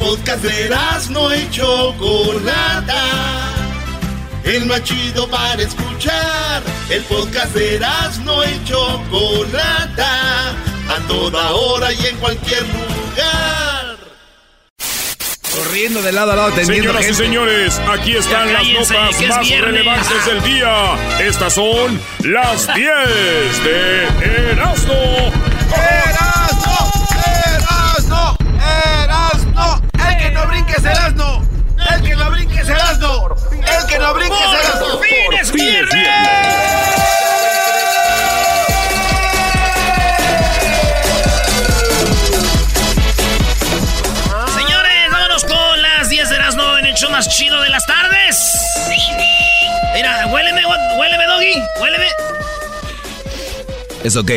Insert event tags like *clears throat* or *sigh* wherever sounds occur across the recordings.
podcast de no y Chocolata. El más chido para escuchar. El podcast de no y Chocolata. A toda hora y en cualquier lugar. Corriendo de lado a lado, atendiendo Señoras y señores, aquí están las notas más relevantes del día. Estas son las 10 de Erasmo. ¡Erasmo! ¡El que no brinque es Erasmo! ¡El que no brinque es Erasmo! ¡El que no brinque es Erasmo! ¡Por fin es viernes! Señores, vámonos con las 10 de Erasmo en el show más chido de las tardes. Mira, huéleme, huéleme, doggy, huéleme. ¿Es ok?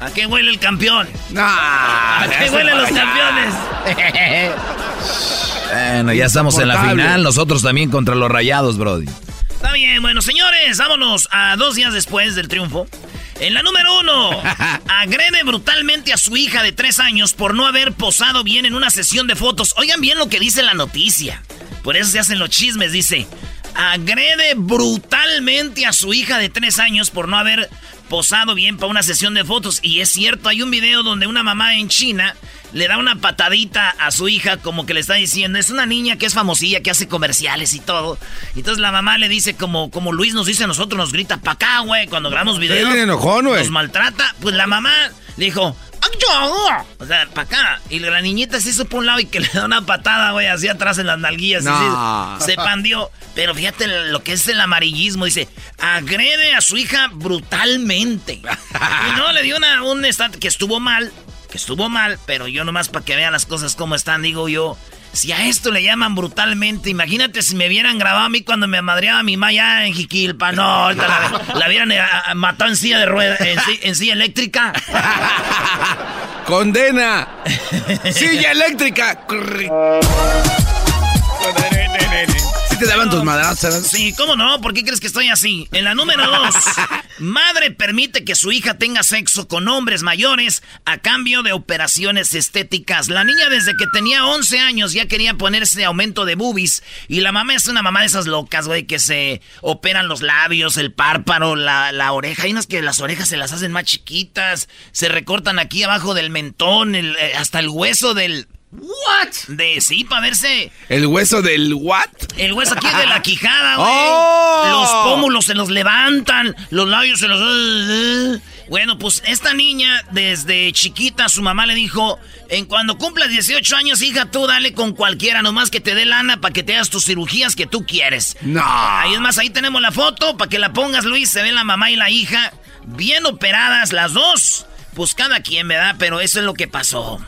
¿A qué huele el campeón? No, ¿A qué huelen los campeones? *laughs* bueno, ya estamos en la final, nosotros también contra los rayados, Brody. Está bien, bueno, señores, vámonos a dos días después del triunfo. En la número uno, *laughs* agrede brutalmente a su hija de tres años por no haber posado bien en una sesión de fotos. Oigan bien lo que dice la noticia. Por eso se hacen los chismes, dice. Agrede brutalmente a su hija de tres años por no haber posado bien para una sesión de fotos. Y es cierto, hay un video donde una mamá en China le da una patadita a su hija como que le está diciendo, es una niña que es famosilla, que hace comerciales y todo. Entonces la mamá le dice como, como Luis nos dice a nosotros, nos grita, pa' acá, güey, cuando grabamos videos. Nos maltrata. Pues la mamá le dijo, o sea, para acá. Y la niñita se hizo por un lado y que le da una patada, güey, así atrás en las nalguillas. se pandió. Pero fíjate lo que es el amarillismo. Dice, agrede a su hija brutalmente. y no, le dio una, un que estuvo mal. Que estuvo mal, pero yo nomás para que vean las cosas como están, digo yo. Si a esto le llaman brutalmente, imagínate si me vieran grabado a mí cuando me madreaba mi maya en Jiquilpa. No, la, la vieran eh, matado en silla de rueda, en, silla eléctrica. *laughs* ¡Condena! ¡Silla eléctrica! Te daban tus madrazas? Sí, ¿cómo no? ¿Por qué crees que estoy así? En la número dos, *laughs* madre permite que su hija tenga sexo con hombres mayores a cambio de operaciones estéticas. La niña desde que tenía 11 años ya quería ponerse aumento de boobies y la mamá es una mamá de esas locas, güey, que se operan los labios, el párpado, la, la oreja. Hay unas que las orejas se las hacen más chiquitas, se recortan aquí abajo del mentón, eh, hasta el hueso del ¿What? De sí, para verse. ¿El hueso del what? El hueso aquí de la *laughs* quijada, güey. Oh. Los pómulos se los levantan, los labios se los. Bueno, pues esta niña, desde chiquita, su mamá le dijo: En cuando cumplas 18 años, hija, tú dale con cualquiera, nomás que te dé lana para que te hagas tus cirugías que tú quieres. No. Ahí es más, ahí tenemos la foto para que la pongas, Luis. Se ve la mamá y la hija bien operadas, las dos. Pues cada quien, ¿verdad? Pero eso es lo que pasó.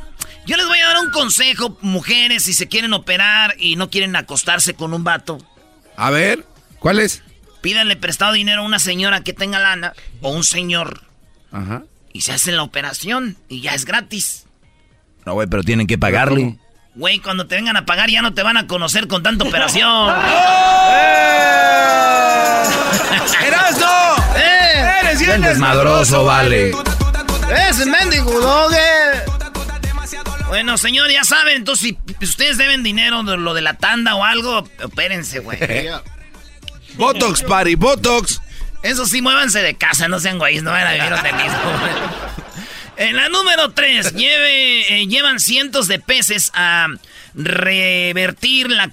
Yo les voy a dar un consejo, mujeres, si se quieren operar y no quieren acostarse con un vato. A ver, ¿cuál es? Pídanle prestado dinero a una señora que tenga lana o un señor. Ajá. Y se hacen la operación y ya es gratis. No, güey, pero tienen que pagarle. Güey, cuando te vengan a pagar ya no te van a conocer con tanta operación. *laughs* ¡Erasno! *laughs* ¡Eh! ¡Eres bien desmadroso, vale! ¡Es mendigo, bueno, señor, ya saben, entonces si ustedes deben dinero de lo de la tanda o algo, opérense, güey. *laughs* Botox, party, Botox. Eso sí, muévanse de casa, no sean güeyes, no van a vivir donde mismo. En la número 3, eh, llevan cientos de peces a revertir la,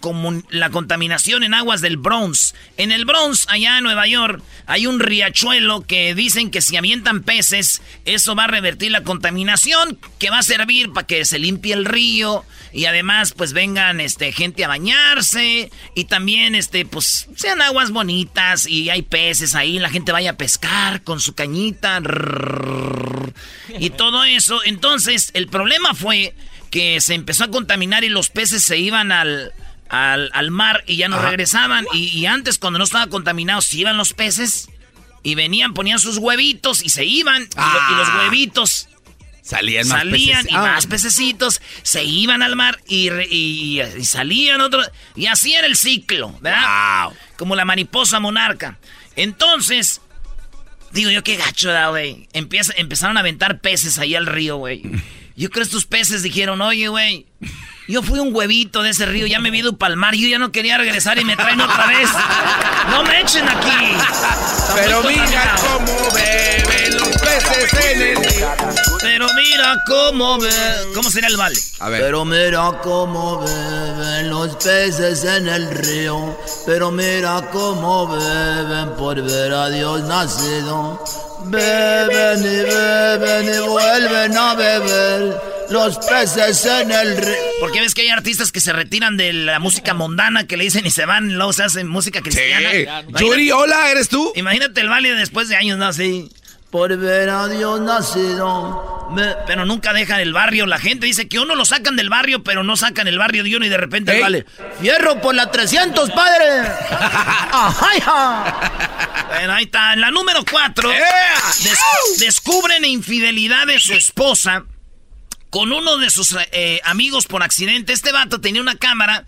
la contaminación en aguas del Bronx. En el Bronx, allá en Nueva York, hay un riachuelo que dicen que si avientan peces, eso va a revertir la contaminación, que va a servir para que se limpie el río y además pues vengan este gente a bañarse y también este pues sean aguas bonitas y hay peces ahí, la gente vaya a pescar con su cañita y todo eso. Entonces, el problema fue que se empezó a contaminar y los peces se iban al, al, mar y ya no regresaban. Y, antes, cuando no estaba contaminado, se iban los peces y venían, ponían sus huevitos y se iban. Y, los ah. huevitos salían más Salían y más pececitos se iban al mar y, y, salían otros. Y así era el ciclo, ¿verdad? Como la mariposa monarca. Entonces, digo yo, qué gacho, güey. Empezaron a aventar peces ahí al río, güey. *laughs* Yo creo que estos peces dijeron, oye, güey, yo fui un huevito de ese río, ya me vi ido palmar, yo ya no quería regresar y me traen otra vez. No me echen aquí. Pero mira cómo beben los peces en el río. Pero mira cómo beben. ¿Cómo sería el vale? A ver. Pero mira cómo beben los peces en el río. Pero mira cómo beben por ver a Dios nacido. Beben y beben y vuelven a beber los peces en el río. Porque ves que hay artistas que se retiran de la música mundana, que le dicen y se van, luego se hacen música cristiana. Sí. Yuri, hola, ¿eres tú? Imagínate el vale después de años, ¿no? Así. Por ver a Dios nacido. me- Pero nunca dejan el barrio. La gente dice que uno lo sacan del barrio, pero no sacan el barrio de uno y de repente Ey. vale. Fierro por la 300, padre. *laughs* Bueno, ahí está. En la número cuatro. ¡Eh! des- descubren infidelidad de su esposa con uno de sus eh, amigos por accidente. Este vato tenía una cámara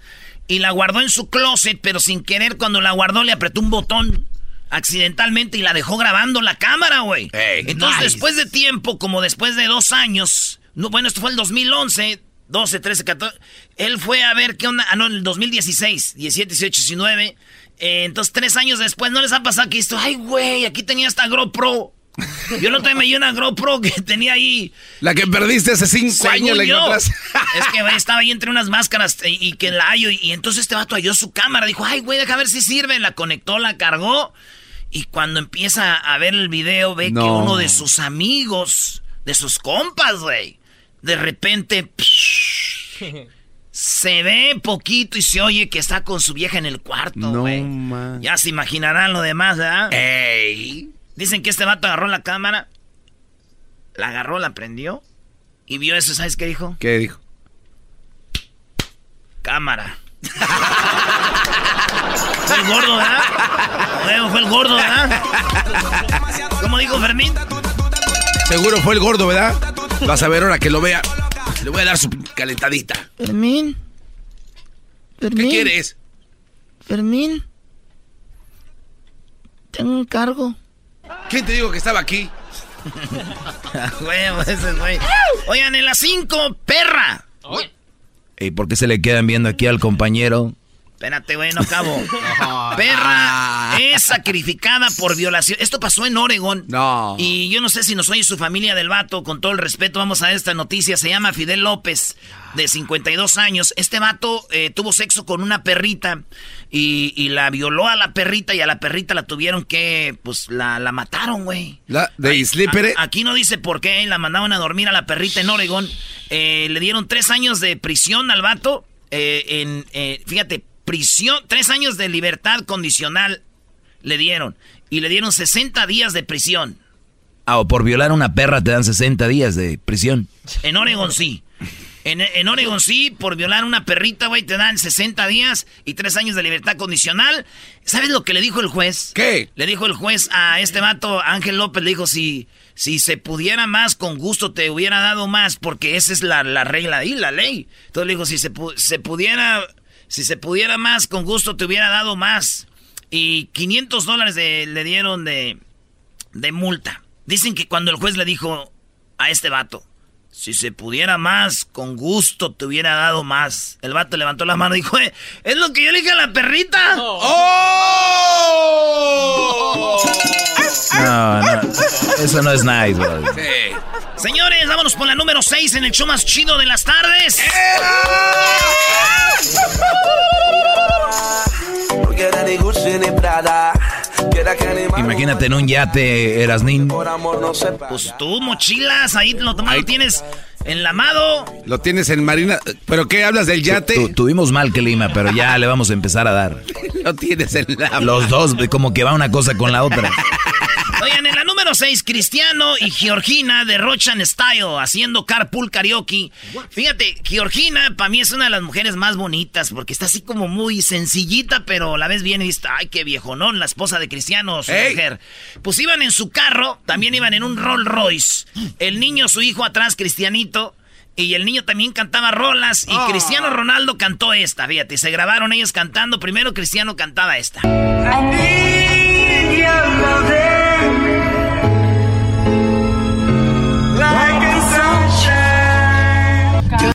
y la guardó en su closet, pero sin querer cuando la guardó le apretó un botón accidentalmente y la dejó grabando la cámara, güey. Ey, Entonces, nice. después de tiempo, como después de dos años, no, bueno, esto fue el 2011, 12, 13, 14, él fue a ver qué onda, ah, no, en el 2016, 17, 18, 19, eh, entonces tres años después, ¿no les ha pasado que esto, ay, güey, aquí tenía esta GoPro? Yo no te me una GoPro que tenía ahí La que perdiste hace cinco según años la. *laughs* Es que estaba ahí entre unas máscaras y, y que la hallo. Y, y entonces este vato halló su cámara. Dijo, ay, güey, deja ver si sirve. La conectó, la cargó. Y cuando empieza a ver el video, ve que No. uno de sus amigos, de sus compas, güey, de repente *laughs* se ve poquito y se oye que está con su vieja en el cuarto, güey. ya se imaginarán lo demás, ¿verdad? Ey. Dicen que este vato agarró la cámara, la agarró, la prendió y vio eso. ¿Sabes qué dijo? ¿Qué dijo? Cámara. *laughs* fue el gordo, ¿verdad? Bueno, fue el gordo, ¿verdad? ¿Cómo dijo Fermín? Seguro fue el gordo, ¿verdad? Vas a ver ahora que lo vea. Le voy a dar su calentadita. Fermín. ¿Qué quieres? Fermín. Tengo un cargo. ¿Quién te dijo que estaba aquí? *laughs* Huevo, ese güey. Oigan, en las 5, perra. ¿Y por qué se le quedan viendo aquí al compañero? Espérate, güey, no acabo. *laughs* Perra es sacrificada por violación. Esto pasó en Oregon. No. Y yo no sé si nos oye su familia del vato. Con todo el respeto, vamos a esta noticia. Se llama Fidel López, de 52 años. Este vato eh, tuvo sexo con una perrita y, y la violó a la perrita y a la perrita la tuvieron que, pues, la, la mataron, güey. La de a- aquí no dice por qué, la mandaban a dormir a la perrita en Oregon. Eh, le dieron tres años de prisión al vato. eh, en, eh, fíjate, prisión, tres años de libertad condicional le dieron. Y le dieron 60 días de prisión. Ah, o por violar a una perra te dan 60 días de prisión. En Oregon sí. En, en Oregon sí, por violar a una perrita, güey, te dan 60 días y tres años de libertad condicional. ¿Sabes lo que le dijo el juez? ¿Qué? Le dijo el juez a este vato, Ángel López, le dijo, si, si se pudiera más, con gusto te hubiera dado más, porque esa es la, la regla y la ley. Entonces le dijo, si se, se pudiera, si se pudiera más, con gusto te hubiera dado más. Y 500 dólares de- le dieron de, de multa. Dicen que cuando el juez le dijo a este vato, si se pudiera más, con gusto te hubiera dado más. El vato levantó la mano y dijo, "Eh, es lo que yo le dije a la perrita. ¡Oh! No, no. Eso no es nice, bro. Sí. Señores, vámonos por la número 6 en el show más chido de las tardes. Imagínate en un yate, Erasnín. Pues tú, mochilas, ahí lo, tomado, lo tienes enlamado. Lo tienes en Marina. ¿Pero qué hablas del yate? Tu- tuvimos mal clima, pero ya le vamos a empezar a dar. *laughs* Lo tienes en la. Los dos, como que va una cosa con la otra. Oigan, en la número 6, Cristiano y Georgina de Rochan Style haciendo carpool karaoke. Fíjate, Georgina para mí es una de las mujeres más bonitas porque está así como muy sencillita, pero la ves bien y dices, ay, qué viejonón, la esposa de Cristiano, su Ey. mujer. Pues iban en su carro, también iban en un Rolls Royce. El niño, su hijo atrás, Cristianito. Y el niño también cantaba rolas y Cristiano Ronaldo cantó esta, fíjate, se grabaron ellos cantando. Primero Cristiano cantaba esta.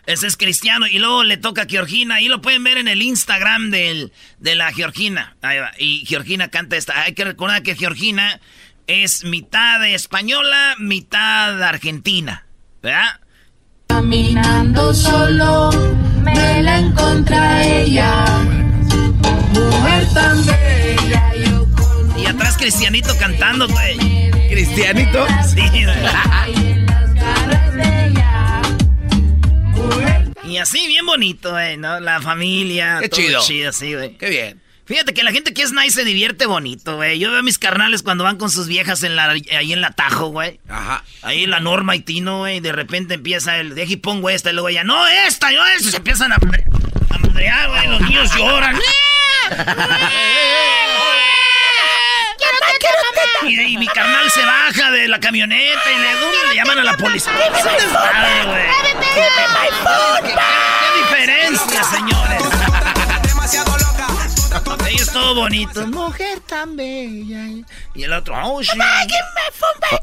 Ese es Cristiano. Y luego le toca a Georgina. Y lo pueden ver en el Instagram del, de la Georgina. Ahí va. Y Georgina canta esta. Hay que recordar que Georgina es mitad española, mitad argentina. ¿Verdad? Caminando solo, me la encontré ella. Mujer tan bella, yo con Y atrás Cristianito cantando, güey. ¿Cristianito? Sí, *laughs* Y así bien bonito, güey, ¿no? La familia. Qué todo chido. chido, sí, güey. Qué bien. Fíjate que la gente que es nice se divierte bonito, güey. Yo veo a mis carnales cuando van con sus viejas en la, ahí en la Tajo, güey. Ajá. Ahí la Norma y Tino, güey. De repente empieza el, deja y pongo esta. Y luego ella, no, esta, yo esta. Se empiezan a, a madrear, güey. Los niños lloran. *laughs* Y, y mi carnal se baja de la camioneta y le, le llaman a la policía. Es un desmadre, güey. ¿Qué, qué diferencia, señores? *laughs* Ahí es todo bonito. Mujer tan bella. Y el otro, oh, shit.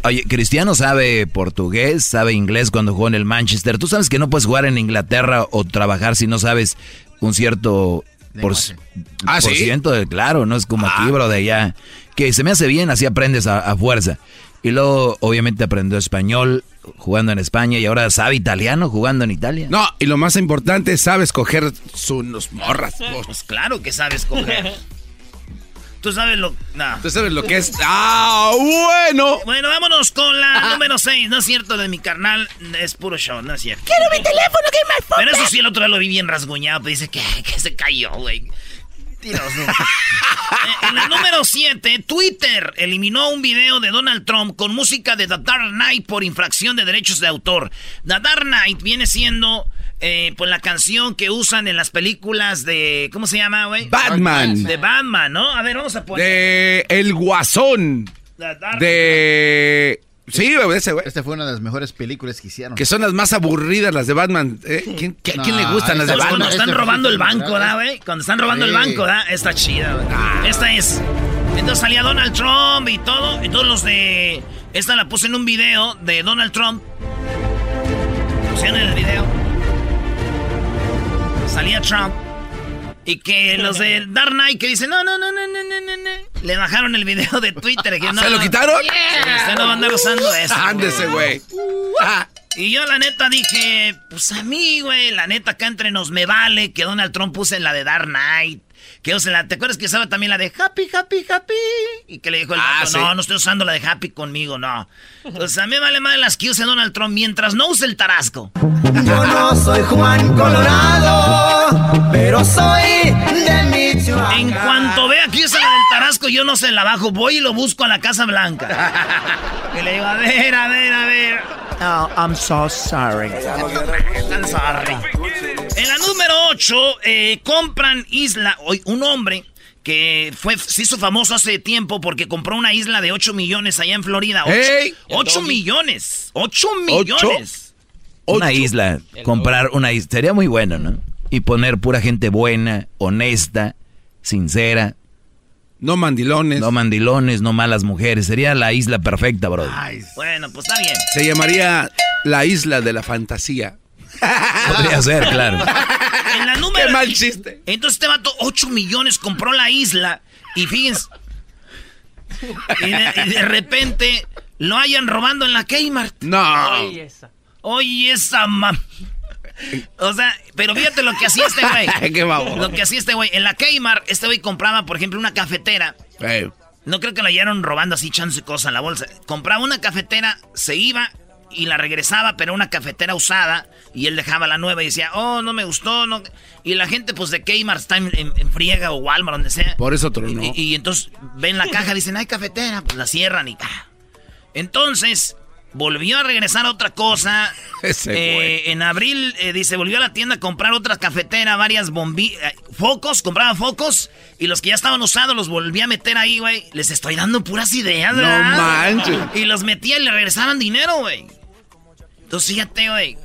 Oye, Cristiano sabe portugués, sabe inglés cuando jugó en el Manchester. Tú sabes que no puedes jugar en Inglaterra o trabajar si no sabes un cierto por, Ah, por ¿sí? ciento de, claro, no es como aquí, bro, de allá. Que se me hace bien, así aprendes a, a fuerza. Y luego, obviamente, aprendió español jugando en España y ahora sabe italiano jugando en Italia. No, y lo más importante, sabe escoger sus morras. *laughs* Pues claro que sabes coger. *laughs* Tú sabes lo. No. ¿Tú sabes lo que es? ¡Ah, bueno! Bueno, vámonos con la número 6. No es cierto, de mi carnal es puro show, no es cierto. ¡Quiero mi teléfono, que me Pero eso sí, el otro día lo vi bien rasguñado. Pues dice que, *laughs* que se cayó, güey. Eh, en la número 7, Twitter eliminó un video de Donald Trump con música de The Dark Knight por infracción de derechos de autor. The Dark Knight viene siendo eh, pues la canción que usan en las películas de. ¿Cómo se llama, güey? Batman. De Batman, ¿no? A ver, vamos a poner. De El Guasón. The Dark De... Sí, ese güey. Esta fue una de las mejores películas que hicieron. Que son las más aburridas, las de Batman. ¿Eh? ¿Quién, qué- No, quién le gustan las de Pues cuando Batman? están robando el banco, ¿verdad, güey? Cuando están robando el banco, ¿verdad? Está chida, güey. Esta es. Entonces salía Donald Trump y todo. Y todos los de. Esta la puse en un video de Donald Trump. Pusieron en el video. Salía Trump. Y que los de *laughs* Dark Knight que dicen, no, no, no, no, no, no, no, no. Le bajaron el video de Twitter. Que ¿Ah, no, ¿Se lo quitaron? Yeah. Usted no va a andar usando uh, eso. Ándese, güey. Ah. Y yo la neta dije, pues a mí, güey, la neta acá entre nos me vale que Donald Trump puse la de Dark Knight. Que la, ¿te acuerdas que usaba también la de Happy, Happy, Happy? Y que le dijo el Ah, vato, sí. no, no estoy usando la de Happy conmigo, no. Pues a mí me vale más las que use Donald Trump mientras no use el tarasco. Yo no soy Juan Colorado, pero soy de Michoacán. En cuanto vea que usa la del tarasco, yo no se la bajo, voy y lo busco a la Casa Blanca. Y le digo, a ver, a ver, a ver. Oh, I'm so sorry. I'm sorry. En la número 8, compran isla. hoy Un hombre que fue, se hizo famoso hace tiempo porque compró una isla de 8 millones allá en Florida. 8, ¡Ey! millones. 8 millones. Una ocho. isla, comprar una isla, sería muy bueno, ¿no? Y poner pura gente buena, honesta, sincera, No mandilones. no mandilones, no malas mujeres. Sería la isla perfecta, bro. Bueno, pues está bien. Se llamaría La Isla de la Fantasía. *laughs* Podría ser, claro. En la número. Qué mal chiste. Entonces este vato, 8 millones, compró la isla. Y fíjense. Y de, y de repente lo hayan robando en la Kmart. No. Oye, esa mam. O sea, pero fíjate lo que hacía este güey. *laughs* Qué baboso. Lo que hacía este güey. En la Kmart, este güey compraba, por ejemplo, una cafetera. No creo que la hallaron robando así, echándose cosas en la bolsa. Compraba una cafetera, se iba y la regresaba, pero una cafetera usada. Y él dejaba la nueva y decía, oh, no me gustó. no Y la gente, pues, de Kmart está en, en- en friega o Walmart, donde sea. Por eso tronó. Y, y entonces ven la caja, dicen, hay cafetera, pues la cierran y... ¡ah! Entonces, volvió a regresar otra cosa. *laughs* Ese Eh, en abril, eh, dice, volvió a la tienda a comprar otra cafetera, varias bombillas, focos, compraba focos. Y los que ya estaban usados los volví a meter ahí, güey. Les estoy dando puras ideas, No ¿verdad? manches. Y los metía y le regresaban dinero, güey. Entonces, fíjate, güey.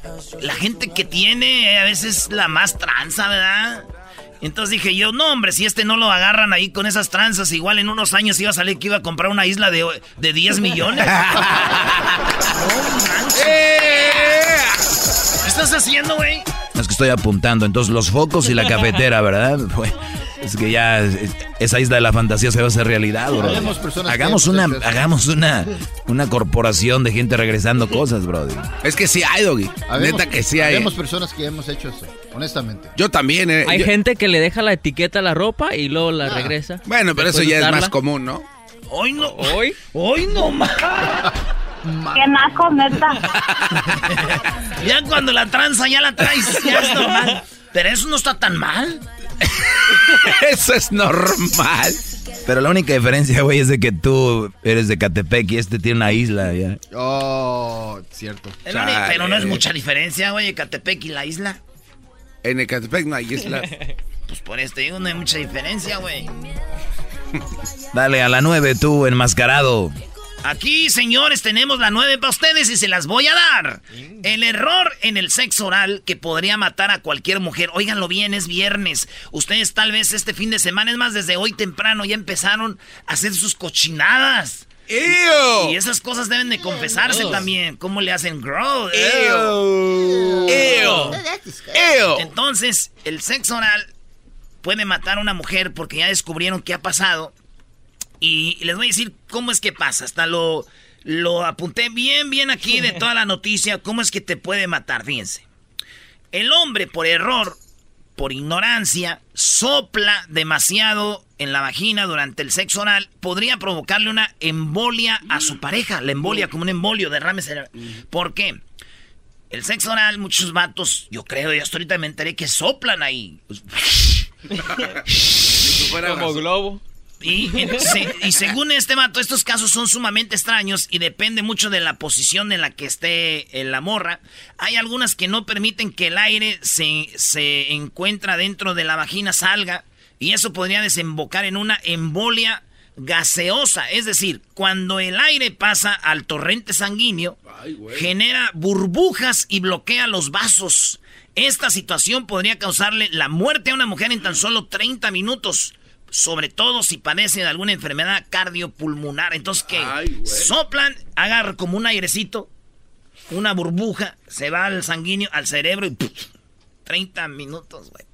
La gente que tiene eh, a veces la más tranza, ¿verdad? Entonces dije yo, no, hombre, si este no lo agarran ahí con esas tranzas, igual en unos años iba a salir que iba a comprar una isla de, de 10 *laughs* millones. *laughs* ¡Eh! ¿Qué estás haciendo, güey? Es que estoy apuntando. Entonces, los focos y la cafetera, ¿verdad? *laughs* Es que ya esa isla de la fantasía se va a hacer realidad, bro. Hagamos una, hagamos una, una corporación de gente regresando cosas, bro. Es que sí hay, Doggy. Neta que sí hay. Tenemos personas que hemos hecho eso, honestamente. Yo también, eh. Hay gente que le deja la etiqueta a la ropa y luego la ah. regresa. Bueno, pero eso ya es más común, ¿no? Hoy no. Hoy. Hoy no más. Qué naco, neta. *laughs* ya cuando la tranza ya la traes, ya es normal. Pero eso no está tan mal. *laughs* eso es normal. Pero la única diferencia, güey, es de que tú eres de Catepec y este tiene una isla ya. Oh, cierto. Pero no es mucha diferencia, güey, Catepec y la isla. En Ecatepec no hay isla. *laughs* Pues por esto digo, no hay mucha diferencia, güey. Dale a la nueve tú, enmascarado. Aquí, señores, tenemos la nueve para ustedes y se las voy a dar. El error en el sexo oral que podría matar a cualquier mujer. Óiganlo bien, es viernes. Ustedes tal vez este fin de semana, es más, desde hoy temprano ya empezaron a hacer sus cochinadas. Y esas cosas deben de confesarse también. ¿Cómo le hacen grow? Entonces, el sexo oral puede matar a una mujer porque ya descubrieron qué ha pasado y les voy a decir cómo es que pasa. Hasta lo, lo apunté bien, bien aquí de toda la noticia. ¿Cómo es que te puede matar? Fíjense. El hombre, por error, por ignorancia, sopla demasiado en la vagina durante el sexo oral. Podría provocarle una embolia a su pareja. La embolia como un embolio, derrame cerebral. ¿Por qué? El sexo oral, muchos vatos, yo creo, y hasta ahorita me enteré que soplan ahí. *laughs* como globo. Y, según este mato, estos casos son sumamente extraños y depende mucho de la posición en la que esté la morra. Hay algunas que no permiten que el aire se, se encuentra dentro de la vagina salga y eso podría desembocar en una embolia gaseosa. Es decir, cuando el aire pasa al torrente sanguíneo, genera burbujas y bloquea los vasos. Esta situación podría causarle la muerte a una mujer en tan solo 30 minutos sobre todo si padece de alguna enfermedad cardiopulmonar. Entonces, que soplan, agarra como un airecito, una burbuja, se va al sanguíneo, al cerebro y 30 minutos, güey.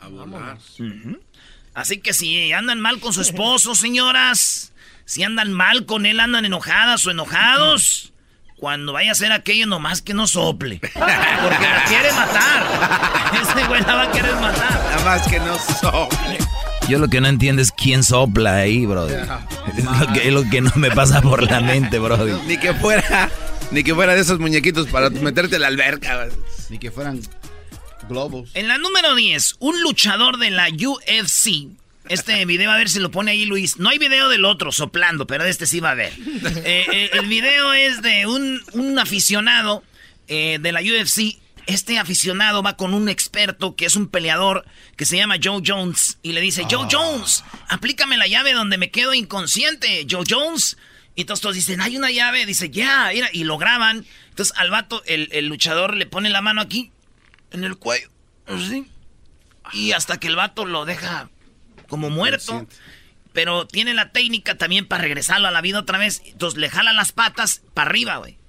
A Así que si andan mal con su esposo, señoras, si andan mal con él, andan enojadas o enojados. Cuando vaya a hacer aquello, nomás que no sople. Porque la quiere matar. *laughs* Ese güey la va a querer matar. Nada más que no sople. Yo lo que no entiendo es quién sopla ahí, bro. *laughs* Es lo que, no me pasa por la mente, bro. Ni que fuera, ni que fuera de esos muñequitos para meterte en la alberca. Ni que fueran globos. En la número 10, un luchador de la UFC. Este video, a ver si lo pone ahí Luis. No hay video del otro soplando, pero este sí va a ver. Eh, eh, el video es de un, aficionado eh, de la UFC este aficionado va con un experto que es un peleador que se llama Joe Jones y le dice, Joe ah. Jones, aplícame la llave donde me quedo inconsciente, Joe Jones. Y todos, todos dicen, hay una llave, dice, ya, mira, y lo graban. Entonces al vato, el, luchador le pone la mano aquí, en el cuello, así. Y hasta que el vato lo deja como muerto. Pero tiene la técnica también para regresarlo a la vida otra vez. Entonces le jala las patas para arriba, güey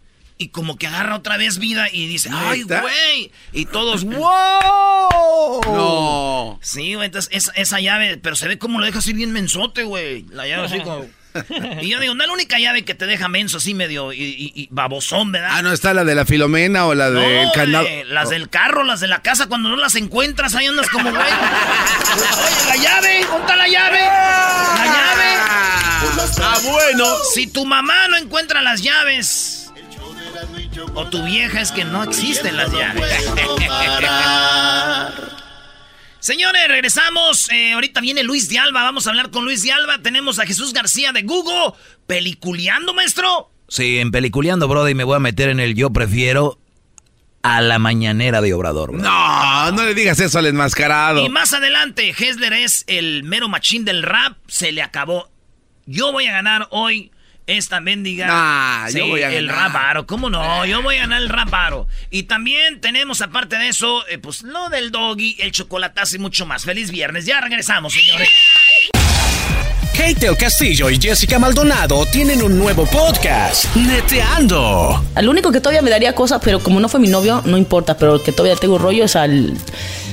y como que agarra otra vez vida y dice, ¡ay, güey! Y todos, *laughs* ¡wow! No. Sí, güey, entonces esa, llave, pero se ve como lo deja así bien mensote, güey. La llave así como. *laughs* Y yo digo, no es la única llave que te deja menso así medio y, babosón, ¿verdad? Ah, no, está la de la Filomena o la del no, las del carro, las de la casa, cuando no las encuentras, ahí andas como, güey. *laughs* Oye, la llave, ¿dónde la llave? La llave. Ah, bueno. Si tu mamá no encuentra las llaves o tu vieja es que no existen las llaves. *laughs* Señores, regresamos. Eh, ahorita viene Luis de Alba. Vamos a hablar con Luis de Alba. Tenemos a Jesús García de Google. ¿Peliculeando, maestro? Sí, en Peliculeando, brother, y me voy a meter en el yo prefiero a la mañanera de Obrador. No, no le digas eso al enmascarado. Y más adelante, Hessler es el mero machín del rap. Se le acabó. Yo voy a ganar hoy esta mendiga. Nah, yo voy a el raparo. ¿Cómo no? Yo voy a ganar el raparo. Y también tenemos, aparte de eso, eh, pues lo del doggy, el chocolatazo y mucho más. Feliz viernes. Ya regresamos, señores. Kate del Castillo y Jessica Maldonado tienen un nuevo podcast, Neteando. Al único que todavía me daría cosas, pero como no fue mi novio, no importa, pero el que todavía tengo rollo es al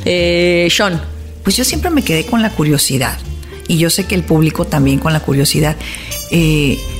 eh, Sean. Pues yo siempre me quedé con la curiosidad. Y yo sé que el público también con la curiosidad. Eh,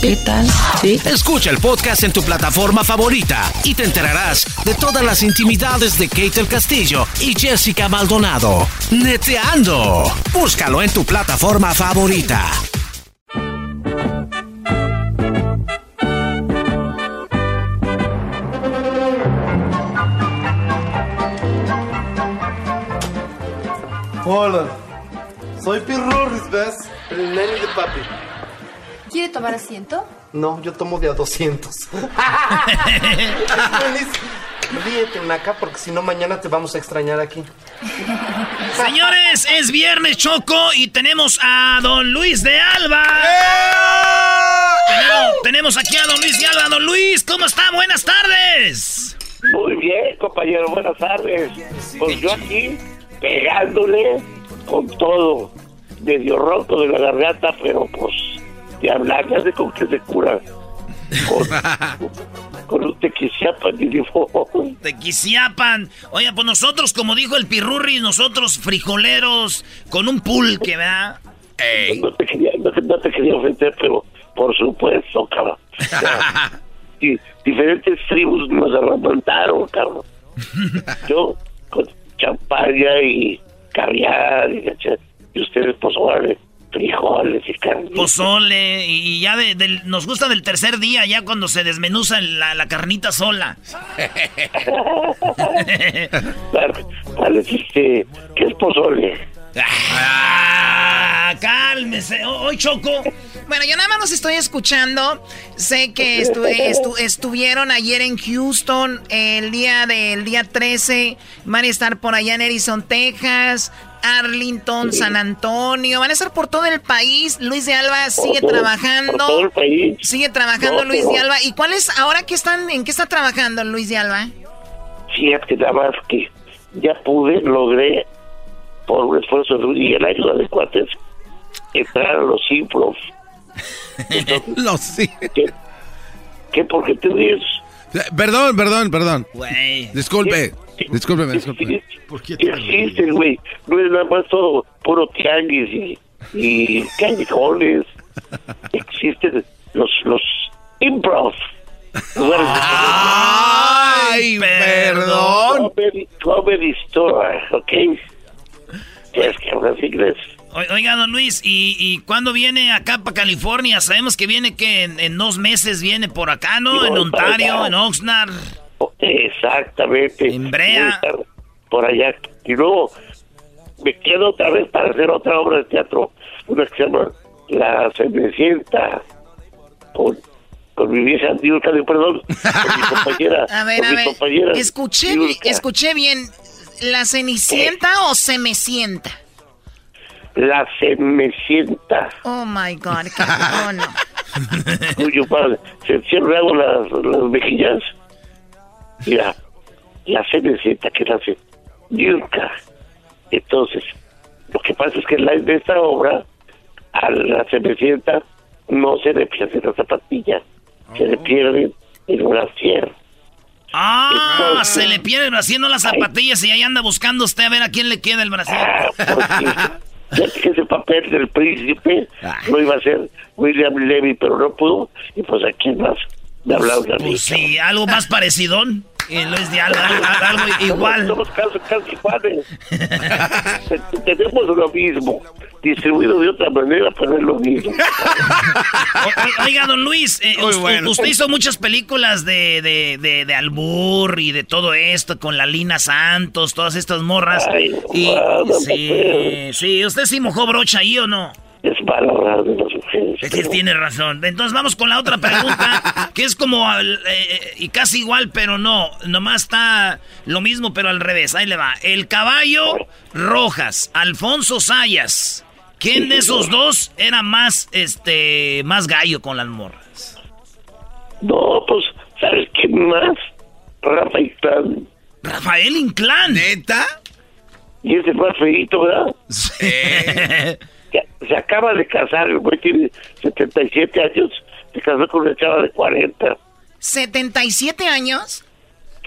¿Qué tal? Sí. Escucha el podcast en tu plataforma favorita y te enterarás de todas las intimidades de Kate del Castillo y Jessica Maldonado. Neteando. Búscalo en tu plataforma favorita. Hola, soy Pirurris, ¿ves? El nene de papi. ¿Quiere tomar asiento? No, yo tomo de a 200. Es buenísimo. Ríete, Naka, porque si no mañana te vamos a extrañar aquí. Señores, es viernes Choco y tenemos a don Luis de Alba. Tenemos, tenemos aquí a don Luis de Alba. Don Luis, ¿cómo está? Buenas tardes. Muy bien, compañero, buenas tardes. Pues yo aquí pegándole con todo, medio roto de la garganta, pero pues ya sé con qué se cura. Con, *laughs* con un tequisiapan y limón. Tequisiapan. Oye, pues nosotros, como dijo el Pirurri, nosotros frijoleros con un pulque, ¿verdad? No te quería, no te, no te quería ofender, pero por supuesto, cabrón. Di- *laughs* diferentes tribus nos arremantaron, cabrón. *laughs* Yo con champaña y caviar y, y ustedes pues órale, frijoles y carne. Pozole. Y ya de- del- nos gusta del tercer día, ya cuando se desmenuza la, la carnita sola. *laughs* ¿Cuál es este? ¿Qué es pozole? Ah, cálmese. Hoy Choco. Bueno, yo nada más los estoy escuchando. Sé que estu- estu- estuvieron ayer en Houston el día del día 13. Van a estar por allá en Edison, Texas, Arlington, San Antonio. Van a estar por todo el país. Luis de Alba sigue todo- trabajando. por todo el país. Sigue trabajando No, Luis de Alba. ¿Y cuál es ahora que están en qué está trabajando Luis de Alba? Fíjate nada más que ya pude, logré, por un esfuerzo de- y la ayuda de cuates, entrar a los improv. *laughs* Los sí. ¿Qué, ¿Qué? ¿Por qué te ríes? Perdón, perdón, perdón. Disculpe. Discúlpeme, disculpe. Existen, güey. No es nada más todo puro tianguis y, y callejones. Existen los, los improv. Ay, perdón. Comedy, store, ¿ok? Es que hablas inglés. Oiga, don Luis, ¿y, y cuándo viene acá para California? Sabemos que viene que en, en dos meses viene por acá, ¿no? En Ontario, en Oxnard. Exactamente. En Brea. Por allá. Y luego me quedo otra vez para hacer otra obra de teatro. Una que se llama La Cenicienta. Con, con mi vieja Diurka, de perdón. Con mi compañera. *laughs* A ver, con a mi ver. compañera Escuché, Diurka. escuché bien. ¿La Cenicienta o se me sienta? La Cenicienta. Oh my God, qué oh, no. Cuyo padre. Se siempre hago las, las mejillas. Mira, la Cenicienta que nace Diurka. Entonces, lo que pasa es que en la, de esta obra, a la Cenicienta no se le pierde la zapatilla, se le pierde el brasier. Ah, Entonces- se le pierden haciendo las zapatillas y ahí anda buscando usted a ver a quién le queda el brazo. Ya que ese papel del príncipe lo iba a hacer William Levy, pero no pudo, y pues aquí más a mí. Pues sí, algo más *laughs* parecidón. Y Luis de algo, algo igual. Somos casi, casi iguales. *laughs* Tenemos lo mismo, distribuido de otra manera, pero es lo mismo. O- Oiga, don Luis, eh, bueno. usted hizo muchas películas de, de, de, de albur y de todo esto con la Lina Santos, todas estas morras. Ay, y sí, sí, ¿usted sí mojó brocha ahí o no? Es mal hablar de las mujeres. Es que tiene razón. Entonces vamos con la otra pregunta, *laughs* que es como al- eh, y casi igual, pero no. Nomás está lo mismo, pero al revés. Ahí le va. El caballo Rojas, Alfonso Sayas. ¿Quién de esos dos era más, este, más gallo con las morras? No, pues, ¿sabes quién más? Rafa Inclán. Rafael Inclán. ¿Neta? Y ese más feito, ¿verdad? Ya- *laughs* se acaba de casar, el güey tiene 77 años. Se casó con una chava de 40. ¿77 años?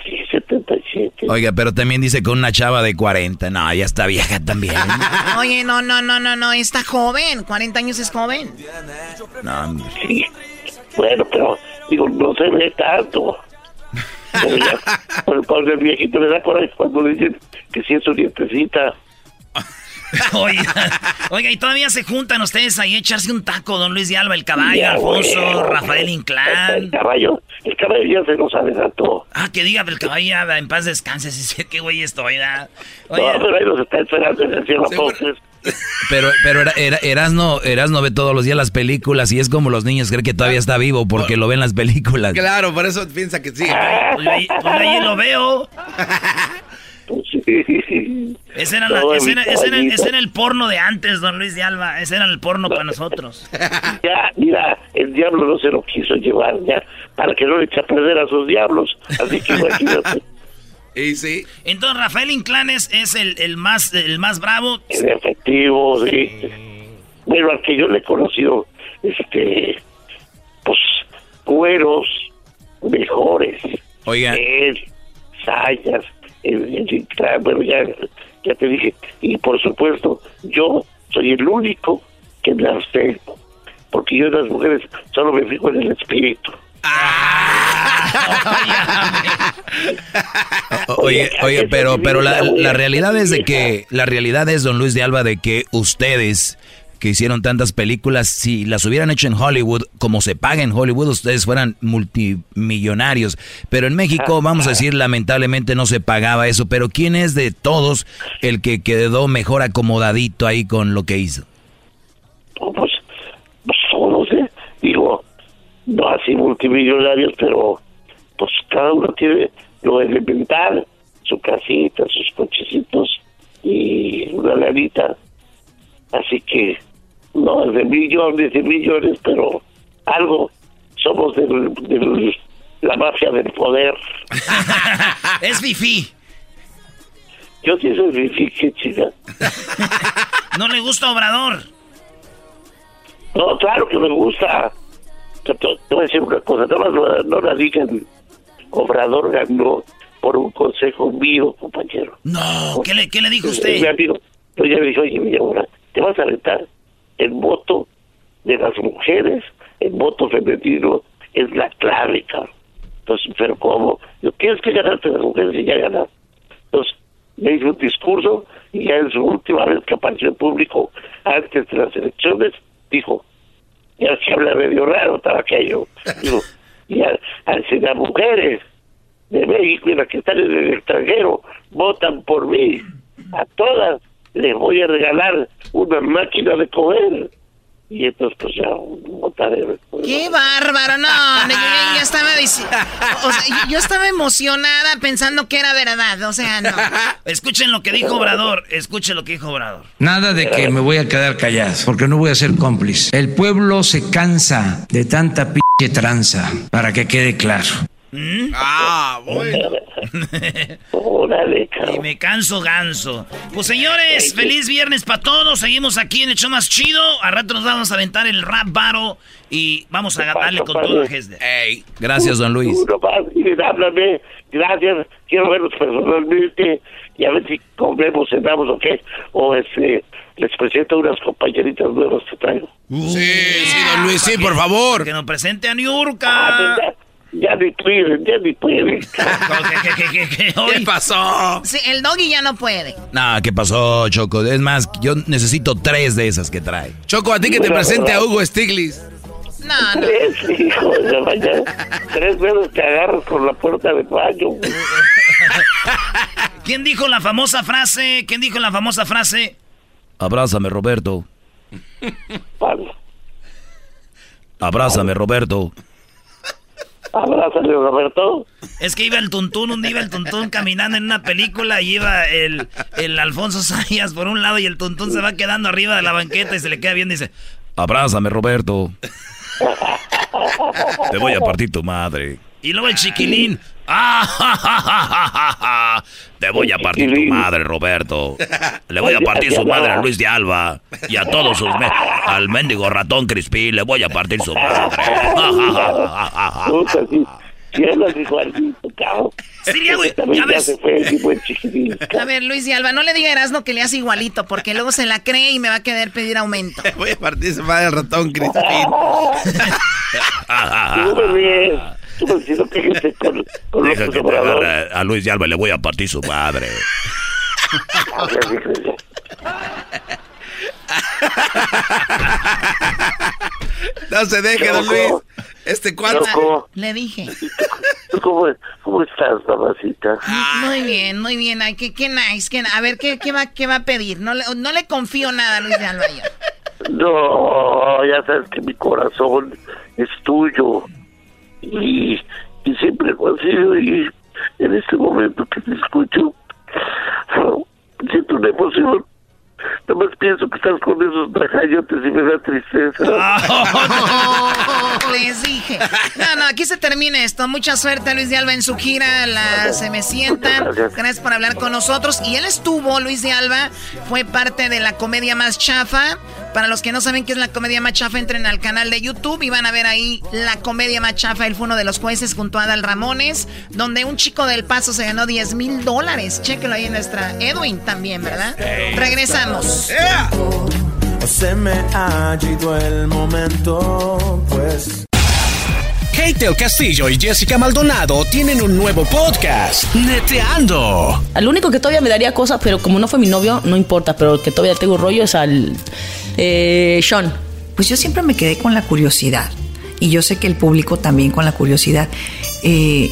Sí, 77. Oiga, pero también dice con una chava de 40. No, ya está vieja también. *laughs* Oye, no, no, no, no, no, está joven. 40 años es joven. No, hombre. Sí. Bueno, pero, digo, no se ve tanto. Pero ya, *laughs* por- el viejito le da por ahí, cuando le dicen que sí es su nietecita. *laughs* *laughs* Oiga, oiga, y todavía se juntan ustedes ahí a echarse un taco, don Luis de Alba, el caballo, Ya, Alfonso, bueno. Rafael El Inclán. caballo, el caballo ya se nos adelantó. Ah, que diga, el caballo ya, en paz descanse, *laughs* si sé qué güey estoy, ¿verdad? No, pero ahí nos está esperando en el cielo, entonces. *laughs* Pero, pero era, era- Erasno, Erasno ve todos los días las películas y es como los niños creen que todavía está vivo porque lo ven las películas. Claro, por eso piensa que sí. pues ahí, pues ahí lo veo. Ese era, la- ese era- ese era- ese era el porno de antes, don Luis de Alba. Ese era el porno para nosotros. *laughs* Ya, mira, el diablo no se lo quiso llevar ya, para que no le eche a perder a sus diablos. Así que imagínate, *laughs* Y sí. Entonces, Rafael Inclán es, el, el más, el más bravo. en efectivo, sí. Bueno, al que yo le he conocido, este, pues, cueros mejores. Oiga. Él, Sayas, bueno, ya, ya te dije. Y por supuesto, yo soy el único que me abstengo. Porque yo de las mujeres solo me fijo en el espíritu. *laughs* Oye, oye, pero, pero la, la realidad es de que, la realidad es, don Luis de Alba, de que ustedes que hicieron tantas películas, si las hubieran hecho en Hollywood, como se paga en Hollywood, ustedes fueran multimillonarios. Pero en México, vamos a decir, lamentablemente no se pagaba eso. Pero ¿quién es de todos el que quedó mejor acomodadito ahí con lo que hizo? Pues, pues todos, ¿eh? Digo, no así multimillonarios, pero pues cada uno tiene lo elemental, su casita, sus cochecitos y una lanita. Así que, no es de millones y millones, pero algo somos de la mafia del poder. *laughs* es Fifi. Yo sí soy Fifi, qué chica. *laughs* ¿No le gusta Obrador? No, claro que me gusta. Te, te- te voy a decir una cosa, más no, no la digan. Obrador ganó por un consejo mío, compañero. No, ¿qué le, qué le dijo Mi usted? amigo, yo ya le dije, oye, mi amor, te vas a aventar el voto de las mujeres, el voto femenino es la clave, cabrón. Entonces, pero ¿cómo? Yo, tienes que ganarte las mujeres y ya ganar. Entonces, me hizo un discurso y ya en su última vez que apareció en público antes de las elecciones, dijo, ya se habla medio raro, estaba aquello. *laughs* Digo, y a, a- si las mujeres de México y las que están en el extranjero votan por mí, a todas les voy a regalar una máquina de comer. Y entonces, pues ya, votaré. ¡Qué bárbaro! No, *laughs* yo ya, estaba diciendo... O sea, yo, estaba emocionada pensando que era verdad. O sea, no. Escuchen lo que dijo Obrador. Escuchen lo que dijo Obrador. Nada de que me voy a quedar callado, porque no voy a ser cómplice. El pueblo se cansa de tanta pinche tranza, para que quede claro. Ah, bueno. Órale, *laughs* Y me canso ganso. Pues señores, feliz viernes para todos. Seguimos aquí en el show más chido. A rato nos vamos a aventar el rap baro y vamos a darle con todo Hesder. Gracias, don Luis. Háblame, gracias, quiero verlos personalmente y a ver si comemos, cenamos o qué, o este, les presento unas compañeritas nuevas que traigo. Sí, sí, don Luis, sí, por favor. Que nos presente a Ah, Niurka. pues ya, ya ni pueden, ya ni pueden. *laughs* ¿Qué pasó? Sí, el doggy ya no puede. Nah, ¿qué pasó, Choco? Es más, yo necesito tres de esas que trae. Choco, a ti que te presente a Hugo Stiglitz. No, no. Tres, hijo de mañana, tres veces que agarras con la puerta del baño. *laughs* ¿Quién dijo la famosa frase? ¿Quién dijo la famosa frase? Abrázame, Roberto. Abrázame, Roberto. Abrázame, Roberto. Es que iba el tuntún, un día iba el tuntún caminando en una película y iba el, el Alfonso Sayas por un lado y el tuntún se va quedando arriba de la banqueta y se le queda bien y dice, Abrázame, Roberto. Te voy a partir tu madre. Y luego el chiquilín. ¡Ah, Te voy a partir tu madre, Roberto. Le voy a partir su madre a Luis de Alba. Y a todos sus... Al mendigo ratón Crispín le voy a partir su madre. Hago, ya ves. A ver, Luis de Alba, no le diga a Erasmo que le hace igualito, porque luego se la cree y me va a querer pedir aumento. Voy a partir su madre al ratón Crispín. Tú con, con Deja que te agarre a Luis de Alba, le voy a partir su madre. *laughs* No se deje, don Luis. Este cuarto. Le dije. ¿Cómo, cómo estás, mamacita? Muy bien, muy bien. Ay, qué, qué nice. Qué, a ver, ¿qué, qué, va, ¿qué va a pedir? No le, no le confío nada a Luis de Alba. yo. No, ya sabes que mi corazón es tuyo. Y, y siempre sido. Y en este momento que te escucho, siento una emoción. Nada más pienso que estás con esos trajayotes y me da tristeza. *laughs* Les dije. No, no, aquí se termina esto. Mucha suerte, Luis de Alba, en su gira. La Se Me Sientan. Gracias por hablar con nosotros. Y él estuvo, Luis de Alba, fue parte de la comedia más chafa. Para los que no saben qué es la comedia más chafa, entren al canal de YouTube y van a ver ahí la comedia más chafa. Él fue uno de los jueces junto a Adal Ramones, donde un chico del paso se ganó 10 mil dólares. Chéquelo ahí en nuestra. Edwin también, ¿verdad? Regresamos. Se me ha ido el momento, pues. Kate del Castillo y Jessica Maldonado tienen un nuevo podcast, Neteando. Al único que todavía me daría cosas, pero como no fue mi novio, no importa, pero el que todavía tengo rollo es al eh, Sean. Pues yo siempre me quedé con la curiosidad. Y yo sé que el público también con la curiosidad. Eh,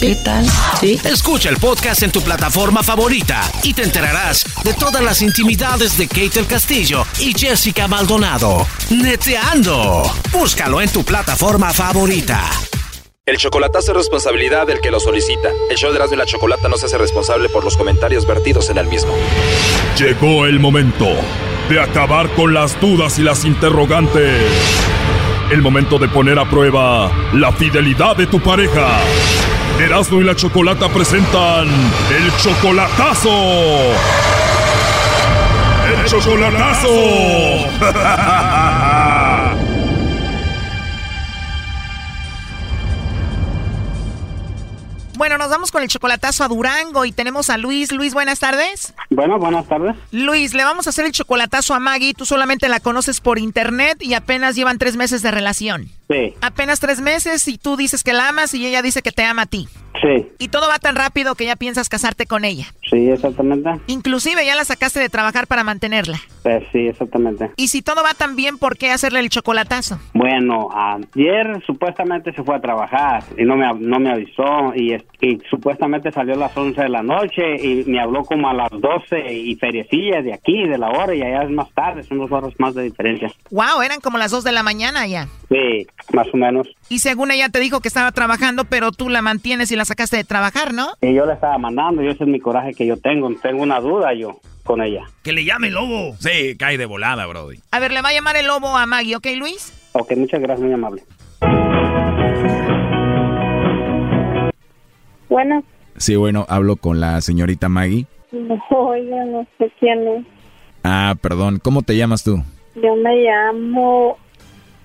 ¿Qué tal? Sí. Escucha el podcast en tu plataforma favorita y te enterarás de todas las intimidades de Kate del Castillo y Jessica Maldonado. Neteando. Búscalo en tu plataforma favorita. El chocolatazo es responsabilidad del que lo solicita. El show de Erasmo y la Chocolata no se hace responsable por los comentarios vertidos en el mismo. Llegó el momento de acabar con las dudas y las interrogantes. El momento de poner a prueba la fidelidad de tu pareja. Erasmo y la Chocolata presentan el chocolatazo. ¡El chocolatazo! *laughs* Bueno, nos vamos con el chocolatazo a Durango y tenemos a Luis. Luis, buenas tardes. Bueno, buenas tardes. Luis, le vamos a hacer el chocolatazo a Maggie. Tú solamente la conoces por internet y apenas llevan tres meses de relación. Sí, Apenas tres meses y tú dices que la amas y ella dice que te ama a ti. sí, Y todo va tan rápido que ya piensas casarte con ella. sí, exactamente. Inclusive ya la sacaste de trabajar para mantenerla. Eh, sí, exactamente. Y si todo va tan bien, ¿por qué hacerle el chocolatazo? Bueno, ayer supuestamente se fue a trabajar y no me, no me avisó y, y supuestamente salió a las 11 de la noche y me habló como a las 12 y feriecilla de aquí, de la hora y allá es más tarde, son dos horas más de diferencia. Wow, eran como las dos de la mañana ya. Sí, más o menos. Y según ella te dijo que estaba trabajando, pero tú la mantienes y la sacaste de trabajar, ¿no? Y yo le estaba mandando y ese es mi coraje que yo tengo, tengo una duda yo con ella. Que le llame el lobo. Sí, cae de volada, Brody. A ver, le va a llamar el lobo a Maggie, ¿ok, Luis? Ok, muchas gracias, muy amable. Bueno, Sí, bueno, hablo con la señorita Maggie. no, oiga, no sé quién es. Ah, perdón, ¿cómo te llamas tú? Yo me llamo...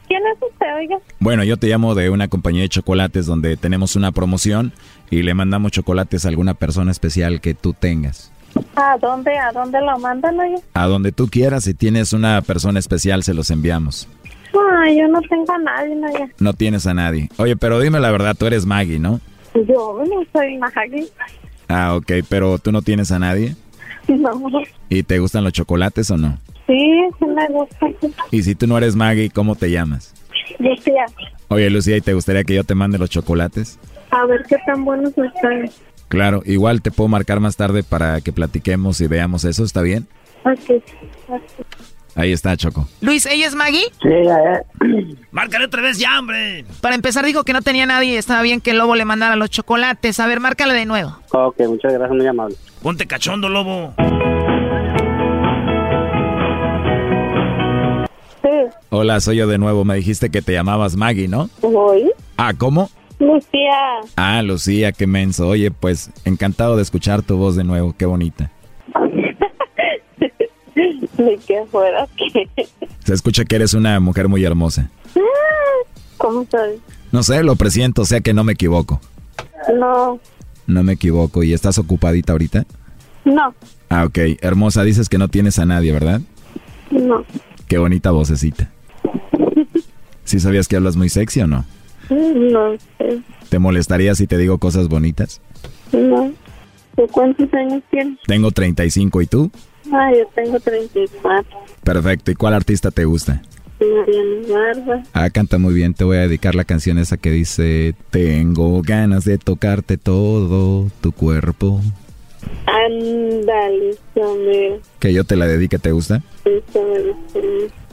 ¿Quién es usted, oiga? Bueno, yo te llamo de una compañía de chocolates donde tenemos una promoción y le mandamos chocolates a alguna persona especial que tú tengas. ¿A dónde, a dónde lo mandan, oiga? A donde tú quieras, si tienes una persona especial, se los enviamos. Ay, yo no tengo a nadie, oiga. No tienes a nadie. Oye, pero dime la verdad, tú eres Maggie, ¿no? Yo no soy Maggie. Ah, ok, pero tú no tienes a nadie. No. ¿Y te gustan los chocolates o no? Sí, sí me gusta. Y si tú no eres Maggie, ¿cómo te llamas? Lucía, Oye, Lucía, ¿y te gustaría que yo te mande los chocolates? a ver qué tan buenos están. Claro, igual te puedo marcar más tarde para que platiquemos y veamos eso, ¿está bien? Ok. Ahí está, Choco. Luis, ¿ella es Maggie? Sí, Márcale otra vez ya, hombre. Para empezar dijo que no tenía nadie y estaba bien que el lobo le mandara los chocolates. A ver, márcale de nuevo. Ok, muchas gracias, muy amable. Ponte cachondo, lobo. Hola, soy yo de nuevo. Me dijiste que te llamabas Maggie, ¿no? Voy. Ah, ¿cómo? Lucía. Ah, Lucía, qué menso. Oye, pues encantado de escuchar tu voz de nuevo. Qué bonita. *laughs* Ni que fuera. Se escucha que eres una mujer muy hermosa. ¿Cómo sabes? No sé, lo presiento, o sea que no me equivoco. No. No me equivoco. ¿Y estás ocupadita ahorita? No. Ah, ok. Hermosa, dices que no tienes a nadie, ¿verdad? No. Qué bonita vocecita. ¿Sí sabías que hablas muy sexy o no? No sé. ¿Te molestaría si te digo cosas bonitas? No. ¿Tú cuántos años tienes? Tengo 35 y tú? Ah, yo tengo 34. Perfecto. ¿Y cuál artista te gusta? Mariana. Ah, canta muy bien. Te voy a dedicar la canción esa que dice Tengo ganas de tocarte todo tu cuerpo. Ándale. Que yo te la dedique, ¿te gusta? Eso me gusta.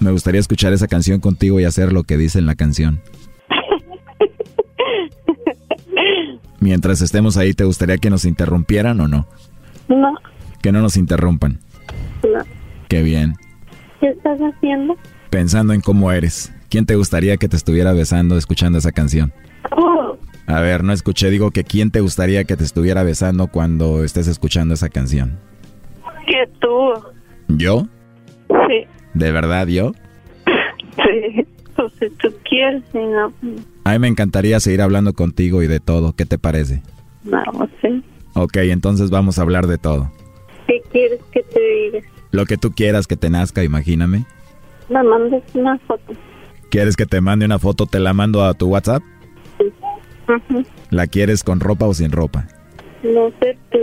Me gustaría escuchar esa canción contigo y hacer lo que dice en la canción. *laughs* Mientras estemos ahí, ¿te gustaría que nos interrumpieran o no? No, Que no nos interrumpan. no. Qué bien. ¿Qué estás haciendo? Pensando en cómo eres. ¿Quién te gustaría que te estuviera besando escuchando esa canción? Oh, A ver, no escuché, digo que quién te gustaría que te estuviera besando cuando estés escuchando esa canción. que tú. ¿Yo? Sí, ¿De verdad yo? sí. Pues si tú quieres, si no, A mí me encantaría seguir hablando contigo y de todo. ¿Qué te parece? no, sí. Ok, entonces vamos a hablar de todo. ¿Qué quieres que te diga? Lo que tú quieras que te nazca, imagíname. Me mandes una foto. ¿Quieres que te mande una foto? Te la mando a tu WhatsApp. ¿La quieres con ropa o sin ropa? No sé tú.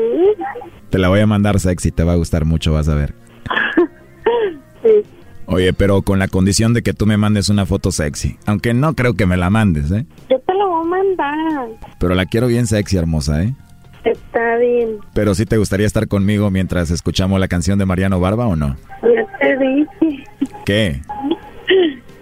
Te la voy a mandar sexy, te va a gustar mucho, vas a ver. *laughs* Sí. Oye, pero con la condición de que tú me mandes una foto sexy. Aunque no creo que me la mandes, ¿eh? Yo te lo voy a mandar. Pero la quiero bien sexy, hermosa, ¿eh? Está bien. Pero sí te gustaría estar conmigo mientras escuchamos la canción de Mariano Barba o no? Ya te dije. ¿Qué?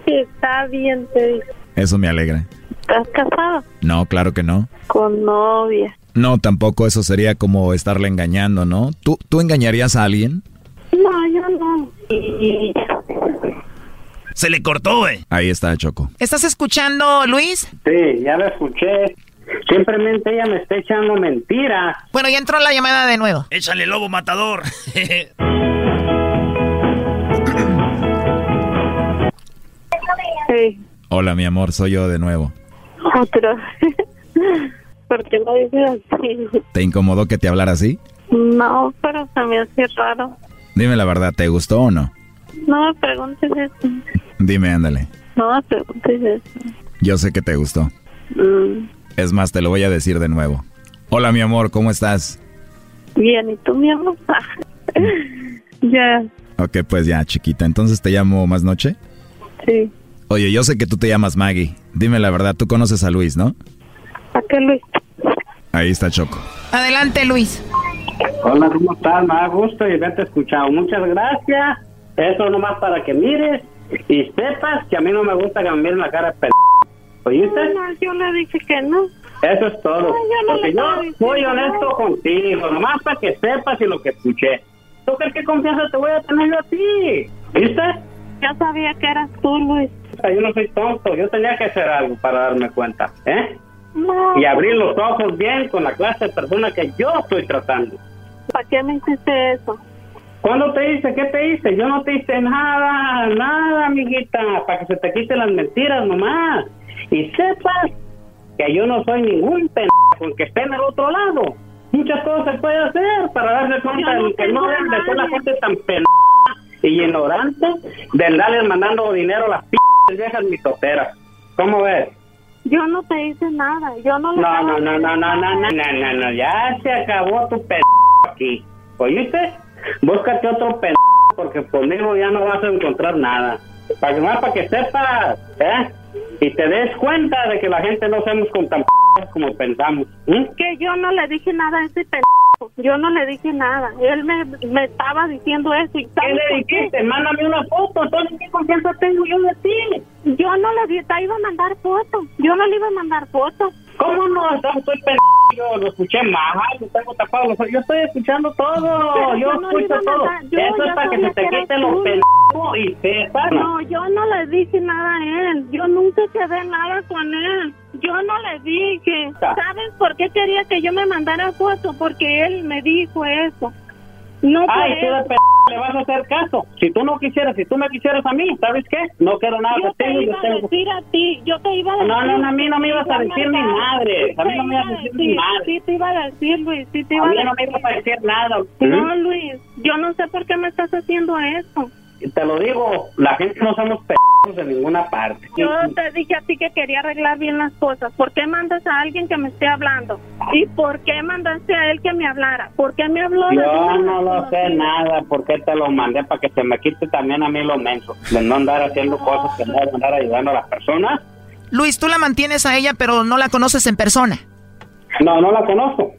Está bien, te dije. Eso me alegra. ¿Estás casado? No, claro que no. Con novia. No, tampoco eso sería como estarle engañando, ¿no? ¿Tú, ¿Tú engañarías a alguien? No, yo no. Y... Se le cortó, güey. Ahí está, Choco. ¿Estás escuchando, Luis? Sí, ya lo escuché. Simplemente ella me está echando mentiras. Bueno, ya entró la llamada de nuevo. Échale lobo matador. *laughs* Sí, Hola, mi amor, soy yo de nuevo. Otro. *laughs* ¿Por qué lo dices así? ¿Te incomodó que te hablara así? No, pero se me hace raro. Dime la verdad, ¿te gustó o no? No me preguntes eso. Dime, ándale. No me preguntes eso. Yo sé que te gustó. Mm, Es más, te lo voy a decir de nuevo. Hola, mi amor, ¿cómo estás? Bien, ¿y tú, mi amor? *laughs* ya, Ok, pues ya, chiquita. Entonces te llamo más noche. sí. Oye, yo sé que tú te llamas Maggie. Dime la verdad, tú conoces a Luis, ¿no? ¿A qué, Luis? Ahí está Choco. Adelante, Luis. Hola, ¿cómo estás? Me da gusto y haberte escuchado. Muchas gracias. Eso nomás para que mires y sepas que a mí no me gusta que me miren la cara de p... ¿Oíste? No, yo le dije que no. Eso es todo. No, yo no Porque yo soy honesto contigo, nomás para que sepas y lo que escuché. ¿Tú crees que confianza te voy a tener yo a ti? ¿Viste? Yo sabía que eras tú, Luis. Yo no soy tonto, yo tenía que hacer algo para darme cuenta, ¿eh? No. Y abrir los ojos bien con la clase de persona que yo estoy tratando. ¿Para qué me hiciste eso? ¿Cuándo te hice? ¿Qué te hice? Yo no te hice nada, nada, amiguita, para que se te quiten las mentiras nomás. Y sepas que yo no soy ningún pendejo que esté en el otro lado. Muchas cosas se puede hacer para darse cuenta Yo no de que no tengo deben de ser la nadie. gente tan pendeja y ignorante de andarles mandando dinero a las p viejas mitoteras. ¿Cómo ves? Yo no te hice nada. Yo no le No, no, no, no, no, no, no, no, no, no, ya se acabó tu p aquí. ¿Oíste? Búscate otro p porque conmigo ya no vas a encontrar nada. Para que más para que sepas, ¿eh? Y te des cuenta de que la gente no somos con tan p como pensamos. ¿m? Que yo no le dije nada a ese Yo no le dije nada. Él me, me estaba diciendo eso. ¿Y ¿Qué le por qué? dijiste? Mándame una foto. Entonces, ¿qué confianza tengo yo de ti? Yo no le te iba a mandar fotos. Yo no le iba a mandar fotos. ¿Cómo no? Estoy p yo lo escuché mal, lo tengo tapado. los. Yo estoy escuchando todo. Yo yo no le escucho todo. yo Eso es para que se te quiten los pendejos y sepas. No, yo no le dije nada a él. Yo nunca quedé nada con él. Yo no le dije. ¿Sabes por qué quería que yo me mandara fotos? Porque él me dijo eso. No Ay, tú de p le vas a hacer caso. Si tú no quisieras, si tú me quisieras a mí, ¿sabes qué? No quiero nada Yo te contigo. iba yo a tengo- decir a ti, yo te iba a decir. No, no, no, a mí no me ibas a decir mi madre. A mí no me ibas a decir mi madre. Sí, te iba a decir, Luis, sí te A iba mí a no me decir. ibas a decir nada. No, Luis, yo no sé por qué me estás haciendo eso. Te lo digo, la gente no somos p de ninguna parte. Yo te dije a ti que quería arreglar bien las cosas. ¿Por qué mandas a alguien que me esté hablando? ¿Y por qué mandaste a él que me hablara? ¿Por qué me habló? de Yo no lo sé nada, porque te lo mandé para que se me quite también a mí lo menso, de no andar haciendo cosas que no andar ayudando a las personas. Luis, tú la mantienes a ella, pero no la conoces en persona. No, no la conozco.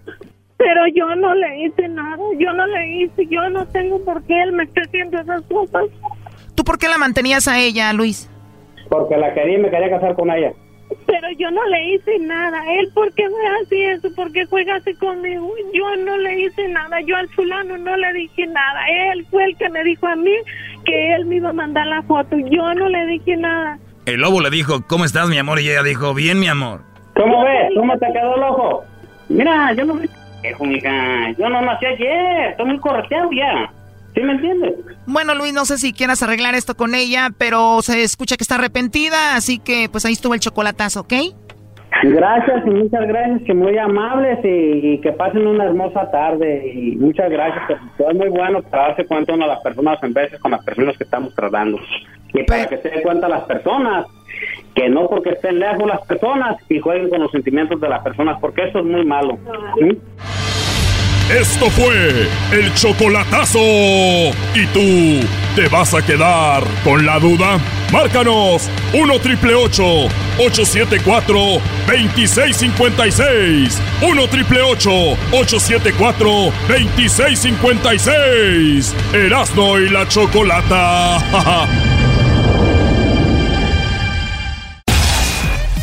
Pero yo no le hice nada, yo no le hice, yo no tengo por qué él me esté haciendo esas cosas. ¿Tú por qué la mantenías a ella, Luis? Porque la quería y me quería casar con ella. Pero yo no le hice nada. Él, ¿por qué me hace eso? ¿Por qué juega así conmigo? Yo no le hice nada. Yo al fulano no le dije nada. Él fue el que me dijo a mí que él me iba a mandar la foto. Yo no le dije nada. El lobo le dijo, ¿cómo estás, mi amor? Y ella dijo, bien, mi amor. ¿Cómo ves? ¿Cómo te quedó el ojo? Mira, yo no viejo, mija. Yo no nací ayer. Estoy muy correteado ya. ¿Sí me entiendes? Bueno, Luis, no sé si quieras arreglar esto con ella, pero se escucha que está arrepentida, así que pues ahí estuvo el chocolatazo, ¿ok? Gracias y muchas gracias, que muy amables y, y que pasen una hermosa tarde. Y muchas gracias, que todo es muy bueno para darse cuenta uno de las personas en veces con las personas que estamos tratando. Y para que se den cuenta las personas que no porque estén lejos las personas y jueguen con los sentimientos de las personas, porque eso es muy malo. ¿sí? Esto fue el chocolatazo. ¿Y tú te vas a quedar con la duda? Márcanos 1 triple 874 2656. 1 triple 874 2656. Erasno y la chocolata. *laughs*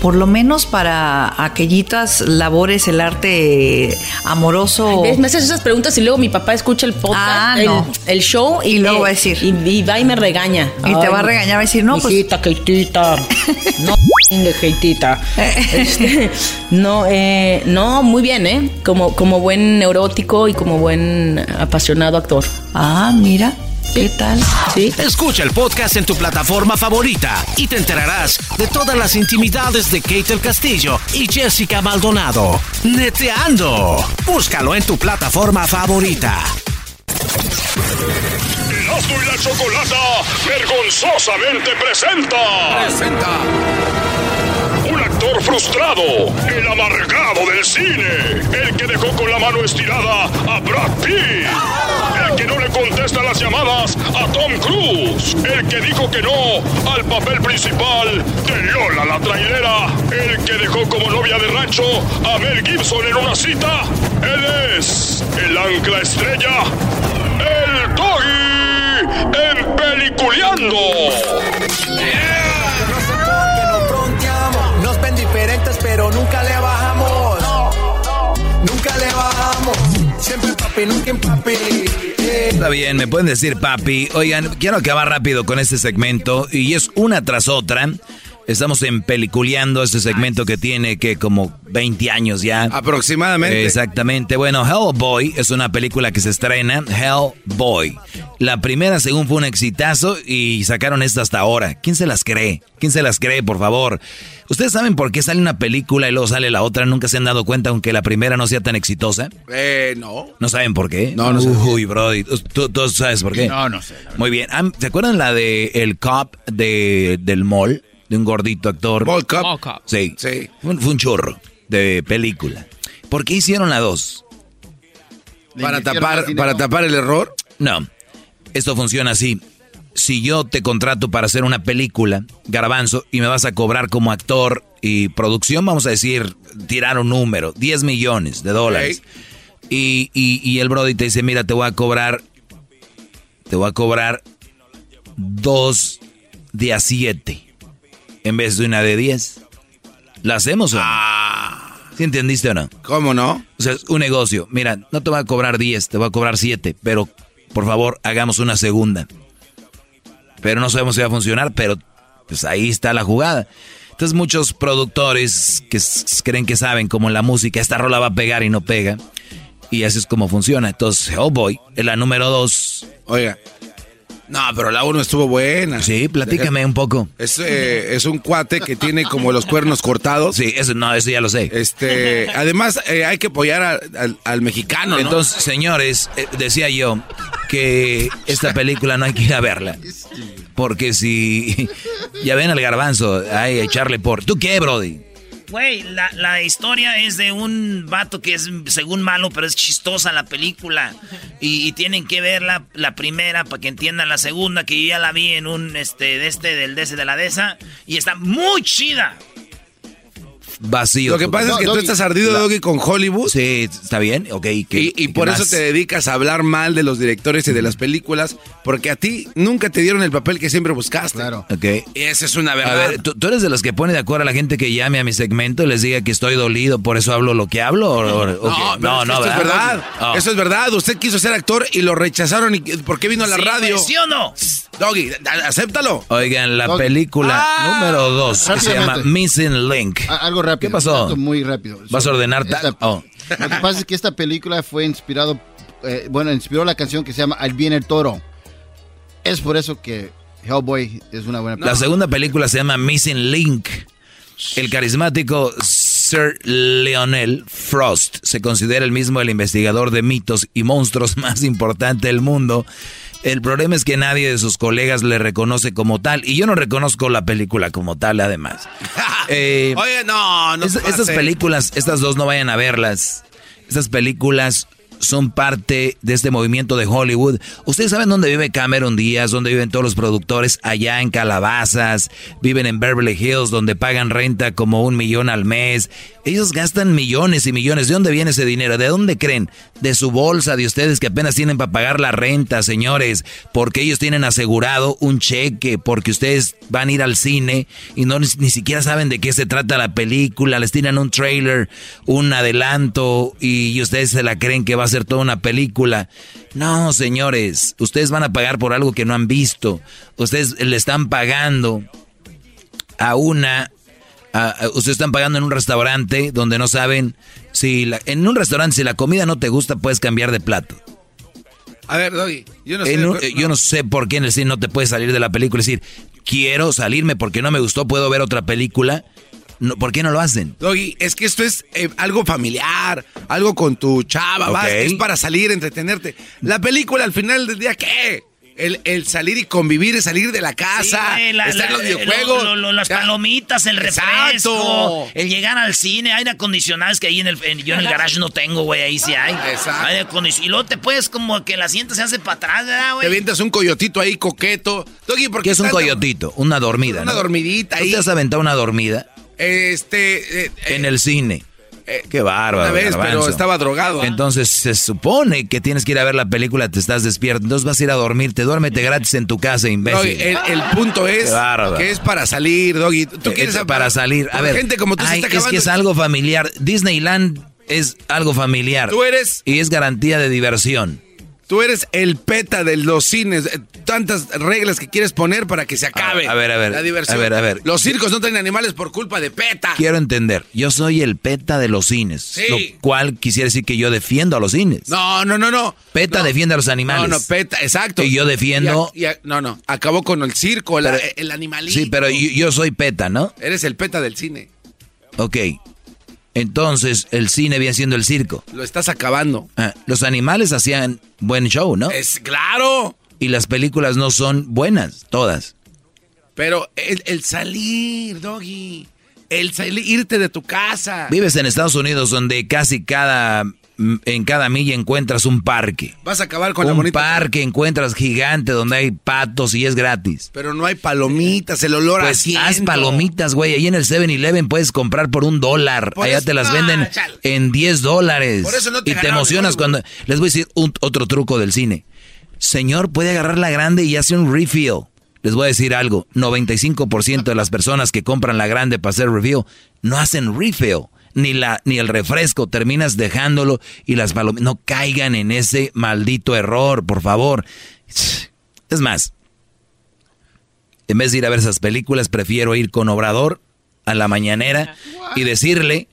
por lo menos para aquellitas labores, el arte amoroso. Me haces esas preguntas y luego mi papá escucha el podcast, Ah, el, no. el show y, luego va a decir. Y, y va y me regaña. Y te va a regañar, va a decir, no, pues- Hijita, Keitita. *laughs* No, de Keitita. Este, no, eh, no, muy bien, ¿eh? Como, como buen neurótico y como buen apasionado actor. Ah, mira. ¿Qué tal? Sí. Escucha el podcast en tu plataforma favorita y te enterarás de todas las intimidades de Kate del Castillo y Jessica Maldonado. Neteando. Búscalo en tu plataforma favorita. Erasmo y la chocolata vergonzosamente presenta. Presenta. Un actor frustrado, el amargado del cine, el que dejó con la mano estirada a Brad Pitt, el que no le contesta las llamadas a Tom Cruise, el que dijo que no al papel principal de Lola la trailera, el que dejó como novia de rancho a Mel Gibson en una cita. Él es el ancla estrella, el Doggy en Peliculeando. No nos ven diferentes, pero nunca le bajamos. Nunca le bajamos. Está bien, me pueden decir papi. Oigan, quiero acabar rápido con este segmento y es una tras otra. Estamos en peliculeando este segmento que tiene que como 20 años ya. Aproximadamente. Exactamente. Bueno, Hellboy es una película que se estrena. Hellboy. La primera, según fue un exitazo y sacaron esta hasta ahora. ¿Quién se las cree? ¿Quién se las cree, por favor? ¿Ustedes saben por qué sale una película y luego sale la otra? ¿Nunca se han dado cuenta aunque la primera no sea tan exitosa? Eh, no. ¿No saben por qué? No, no sé. Uy, Brody. ¿Tú, tú sabes por qué? No, no sé. Muy bien. Ah, ¿Se acuerdan la de El Cop de, del mall? De un gordito actor. Ball Cup. Sí. Sí. Fue un, fue un chorro de película. ¿Por qué hicieron la dos? Para invirtieron tapar, para tapar el error. No. Esto funciona así. Si yo te contrato para hacer una película, garbanzo, y me vas a cobrar como actor y producción, vamos a decir, tirar un número, 10 millones de dólares. Y, y- y el Brody te dice, mira, te voy a cobrar, te voy a cobrar dos de a siete en vez de una de 10. ¿La hacemos o no? ¿Sí entendiste o no? ¿Cómo no? O sea, es un negocio. Mira, no te voy a cobrar 10, te voy a cobrar 7, pero por favor, hagamos una segunda. Pero no sabemos si va a funcionar, pero pues ahí está la jugada. Entonces muchos productores que creen que saben como en la música, esta rola va a pegar y no pega. Y así es como funciona. Entonces, Hellboy, en la número 2. Oiga. No, pero la uno estuvo buena. Sí, platícame un poco. Es, eh, es un cuate que tiene como los cuernos cortados. Sí, eso no, eso ya lo sé. Este, además, eh, hay que apoyar a- al, al mexicano, ¿no? Entonces, señores, eh, decía yo que esta película no hay que ir a verla. Porque si *laughs* ya ven al garbanzo, hay echarle por. ¿Tú qué, Brody? Güey, la, la historia es de un vato que es según malo, pero es chistosa la película. Y, tienen que ver la, la primera para que entiendan la segunda, que yo ya la vi en un este de este, del de ese, de la de esa. Y está muy chida. Vacío. Lo que pasa es que tú estás ardido, Doggy, con Hollywood. Sí, está bien, ok. ¿qué- Y, y qué por más? eso te dedicas a hablar mal de los directores y de las películas, porque a ti nunca te dieron el papel que siempre buscaste. Claro. Ok. Y esa es una A verdad. ver, ¿tú, tú eres de los que pone de acuerdo a la gente que llame a mi segmento y les diga que estoy dolido, por eso hablo lo que hablo? o- o- o qué? No, no, eso es verdad. Oh. Eso es verdad. Usted quiso ser actor y lo rechazaron. Y, ¿Por qué vino a la Sí, radio? ¿Sí o no? Doggy, a- acéptalo. Oigan, la Doggy. película Ah. número 2 que se llama. Missing Link. A- Algo rápido. ¿Qué pasó? Muy rápido. ¿Vas a ordenar Esta- oh. *laughs* Lo que pasa es que esta película fue inspirado, eh, bueno, inspiró la canción que se llama Al viene el toro. Es por eso que Hellboy es una buena La segunda película se llama Missing Link. El carismático Sir Lionel Frost se considera el mismo el investigador de mitos y monstruos *laughs* más importante del mundo. El problema es que nadie de sus colegas le reconoce como tal. Y yo no reconozco la película como tal, además. *laughs* Eh, Oye, no, no es- estas películas, estas dos no vayan a verlas. Estas películas son parte de este movimiento de Hollywood. Ustedes saben dónde vive Cameron Díaz, dónde viven todos los productores, allá en Calabazas, viven en Beverly Hills, donde pagan renta como un millón al mes. Ellos gastan millones y millones. ¿De dónde viene ese dinero? ¿De dónde creen? De su bolsa, de ustedes que apenas tienen para pagar la renta, señores, porque ellos tienen asegurado un cheque, porque ustedes van a ir al cine y no ni, ni siquiera saben de qué se trata la película, les tiran un trailer, un adelanto y ustedes se la creen que va a ser toda una película. No, señores, ustedes van a pagar por algo que no han visto. Ustedes le están pagando a una a- a- ustedes están pagando en un restaurante donde no saben si la- en un restaurante si la comida no te gusta puedes cambiar de plato. A ver, Doggy, yo no sé. Un- yo no sé por qué en el cine no te puedes salir de la película y decir, quiero salirme porque no me gustó, puedo ver otra película. No, ¿Por qué no lo hacen? Doggy, es que esto es eh, algo familiar, algo con tu chava, vas, es para salir, entretenerte. La película al final del día, ¿qué? El, el salir y convivir, el salir de la casa, Sí, güey, la- estar en la- los videojuegos. lo- lo- las Ya. palomitas, el refresco, Exacto. el llegar al cine, aire acondicionado, es que ahí en el, en- yo en el garage no tengo, güey, ahí sí hay. Exacto. Aire acondicionado. Y luego te puedes como que el asiento se hace para atrás, ¿verdad, Te güey? avientas un coyotito ahí coqueto. Doggy, ¿por ¿Qué es un coyotito? Una dormida. Una ¿no? dormidita ¿Tú ahí. te has aventado una dormida Este, eh, en el cine? Qué bárbaro. una vez, pero estaba drogado. Entonces se supone que tienes que ir a ver la película, te estás despierto, entonces vas a ir a dormirte, duérmete gratis en tu casa, imbécil. el, el punto es que es para salir, Doggy. Tú Eh, quieres para salir. A ver, gente como tú se ay, está es que es algo familiar. Disneyland es algo familiar. Tú eres- Y es garantía de diversión. Tú eres el peta de los cines. Eh, Tantas reglas que quieres poner para que se acabe. A ver, a ver. La diversión. A ver, a ver. Los circos no tienen animales por culpa de peta. Quiero entender. Yo soy el peta de los cines. Sí. Lo cual quisiera decir que yo defiendo a los cines. No, no, no, no. Peta No. defiende a los animales. No, no, peta, exacto. Y yo defiendo. Y a- y a- no, no. Acabó con el circo, el animalito. Sí, pero yo, yo soy peta, ¿no? Eres el peta del cine. Ok. Entonces, el cine viene siendo el circo. Lo estás acabando. Ah, los animales hacían buen show, ¿no? Es claro. Y las películas no son buenas, todas. Pero el, el salir, Doggy. El salir, irte de tu casa. Vives en Estados Unidos donde casi cada en cada milla encuentras un parque. Vas a acabar con la un parque encuentras gigante donde hay patos y es gratis. Pero no hay palomitas, el olor a Pues asiento. haz palomitas, güey. Ahí en el 7-Eleven puedes comprar por un dólar. Por Allá eso- te las Ah, venden chale. en 10 dólares. Por eso no te y te emocionas cuando... Les voy a decir un- otro truco del cine. Señor, puede agarrar la grande y hace un refill. Les voy a decir algo. 95% de las personas que compran la grande para hacer refill no hacen refill. Ni, la, ni el refresco, terminas dejándolo y las palomitas. No caigan en ese maldito error, por favor. *sniffs* Es más, en vez de ir a ver esas películas, prefiero ir con Obrador a la mañanera y decirle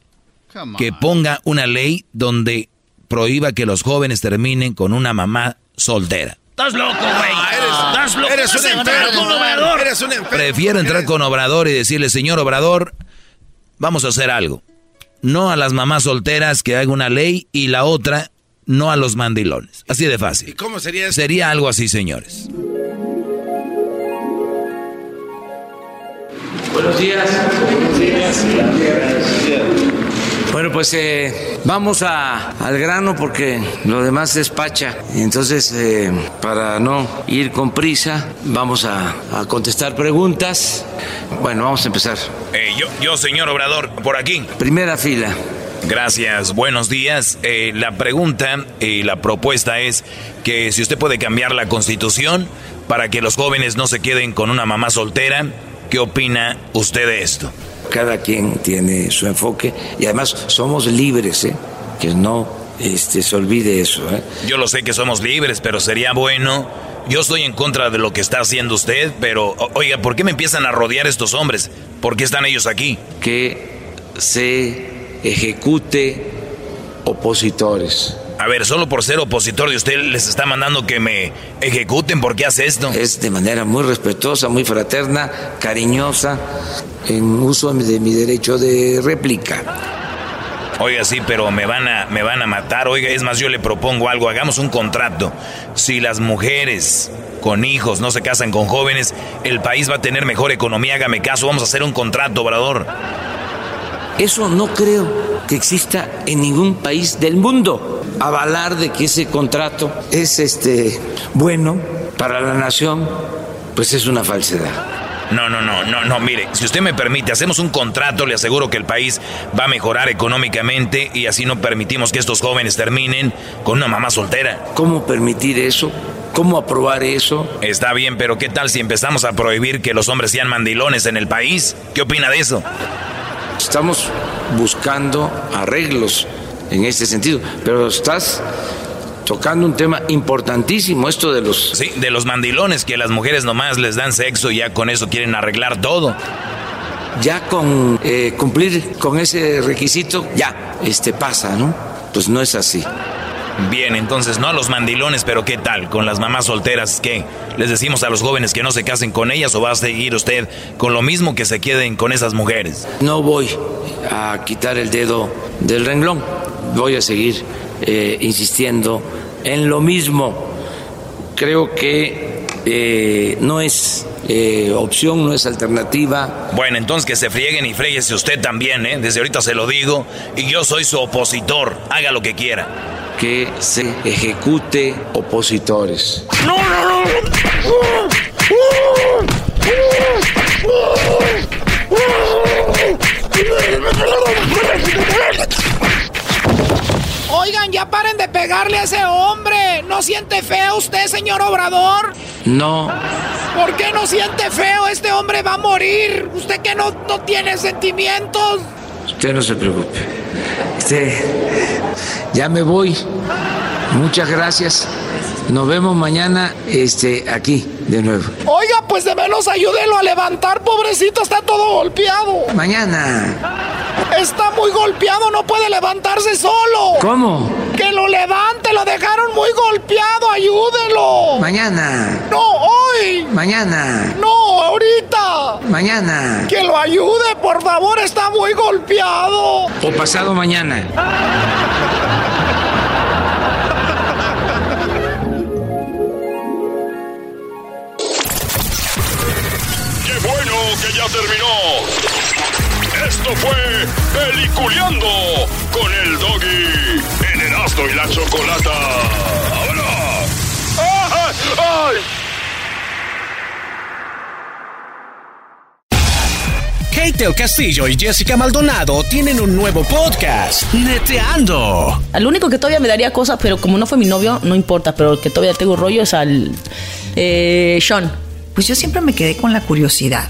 que on. ponga una ley donde prohíba que los jóvenes terminen con una mamá soltera. Estás loco, güey. Estás loco. Eres un enfermo. con Obrador. Eres un enfermo. Prefiero entrar con Obrador y decirle, señor Obrador, vamos a hacer algo. No a las mamás solteras que haga una ley y la otra, no a los mandilones. Así de ¿Y fácil. cómo sería eso? Sería algo así, señores. Buenos días. Bueno, pues eh, vamos a- al grano porque lo demás despacha. Entonces, eh, para no ir con prisa, vamos a, a contestar preguntas. Bueno, vamos a empezar. Eh, yo, yo, señor Obrador, por aquí. Primera fila. Gracias, buenos días. Eh, la pregunta y la propuesta es que si usted puede cambiar la constitución para que los jóvenes no se queden con una mamá soltera, ¿qué opina usted de esto? Cada quien tiene su enfoque y además somos libres, ¿eh? que no este, se olvide eso. ¿eh? Yo lo sé que somos libres, pero sería bueno. Yo estoy en contra de lo que está haciendo usted, pero oiga, ¿por qué me empiezan a rodear estos hombres? ¿Por qué están ellos aquí? Que se ejecute opositores. A ver, solo por ser opositor de usted les está mandando que me ejecuten. ¿Por qué hace esto? Es de manera muy respetuosa, muy fraterna, cariñosa, en uso de mi derecho de réplica. Oiga, sí, pero me van a me van a matar. Oiga, es más, yo le propongo algo, hagamos un contrato. Si las mujeres con hijos no se casan con jóvenes, el país va a tener mejor economía. Hágame caso, vamos a hacer un contrato, Obrador. Eso no creo que exista en ningún país del mundo. Avalar de que ese contrato es este bueno para la nación, pues es una falsedad. No, no, no, no, no, mire, si usted me permite, hacemos un contrato, le aseguro que el país va a mejorar económicamente y así no permitimos que estos jóvenes terminen con una mamá soltera. ¿Cómo permitir eso? ¿Cómo aprobar eso? Está bien, pero ¿qué tal si empezamos a prohibir que los hombres sean mandilones en el país? ¿Qué opina de eso? Estamos buscando arreglos en este sentido, pero estás tocando un tema importantísimo, esto de los... Sí, de los mandilones que las mujeres nomás les dan sexo y ya con eso quieren arreglar todo. Ya con eh, cumplir con ese requisito, ya, este pasa, ¿no? Pues no es así. Bien, entonces no a los mandilones, pero ¿qué tal? Con las mamás solteras, ¿qué? ¿Les decimos a los jóvenes que no se casen con ellas o va a seguir usted con lo mismo que se queden con esas mujeres? No voy a quitar el dedo del renglón, voy a seguir eh, insistiendo en lo mismo. Creo que eh, no es eh, opción, no es alternativa. Bueno, entonces que se frieguen y fréguese usted también, ¿eh? Desde ahorita se lo digo. Y yo soy su opositor. Haga lo que quiera. Que se ejecute opositores. No, no, no. Oigan, ya paren de pegarle a ese hombre. ¿No siente feo usted, señor Obrador? No, ¿Por qué no siente feo? Este hombre va a morir. Usted que no, no tiene sentimientos. usted no se preocupe. Este, ya me voy. Muchas gracias. Nos vemos mañana este, aquí de nuevo. Oiga, pues de menos ayúdelo a levantar, pobrecito, está todo golpeado. Mañana. Está muy golpeado, no puede levantarse solo. ¿Cómo? Que lo levante, lo dejaron muy golpeado, ayúdelo. Mañana. No, hoy. Mañana. No, ahorita. Mañana. Que lo ayude, por favor, está muy golpeado. O pasado mañana. ¡Qué bueno que ya terminó! Esto fue Peliculeando con el Doggy en Erasmo y la Chocolata. ¡Vámonos! ¡Ay! ¡Ay! Kate el Castillo y Jessica Maldonado tienen un nuevo podcast, Neteando. Al único que todavía me daría cosas, pero como no fue mi novio, no importa, pero el que todavía tengo rollo es al eh, Sean. Pues yo siempre me quedé con la curiosidad.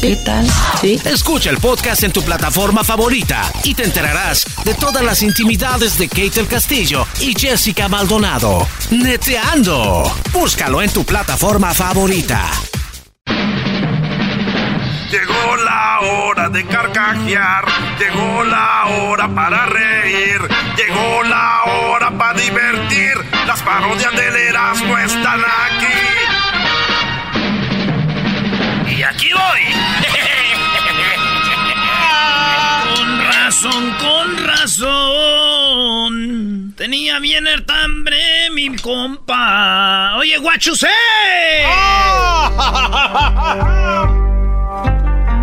¿Qué tal? Sí. Escucha el podcast en tu plataforma favorita y te enterarás de todas las intimidades de Kate el Castillo y Jessica Maldonado. Neteando. Búscalo en tu plataforma favorita. Llegó la hora de carcajear, llegó la hora para reír, llegó la hora para divertir. Las parodias del Erasmo están aquí. Y aquí voy. *laughs* con razón, con razón. Tenía bien el hambre mi compa. Oye, guachusé. *laughs*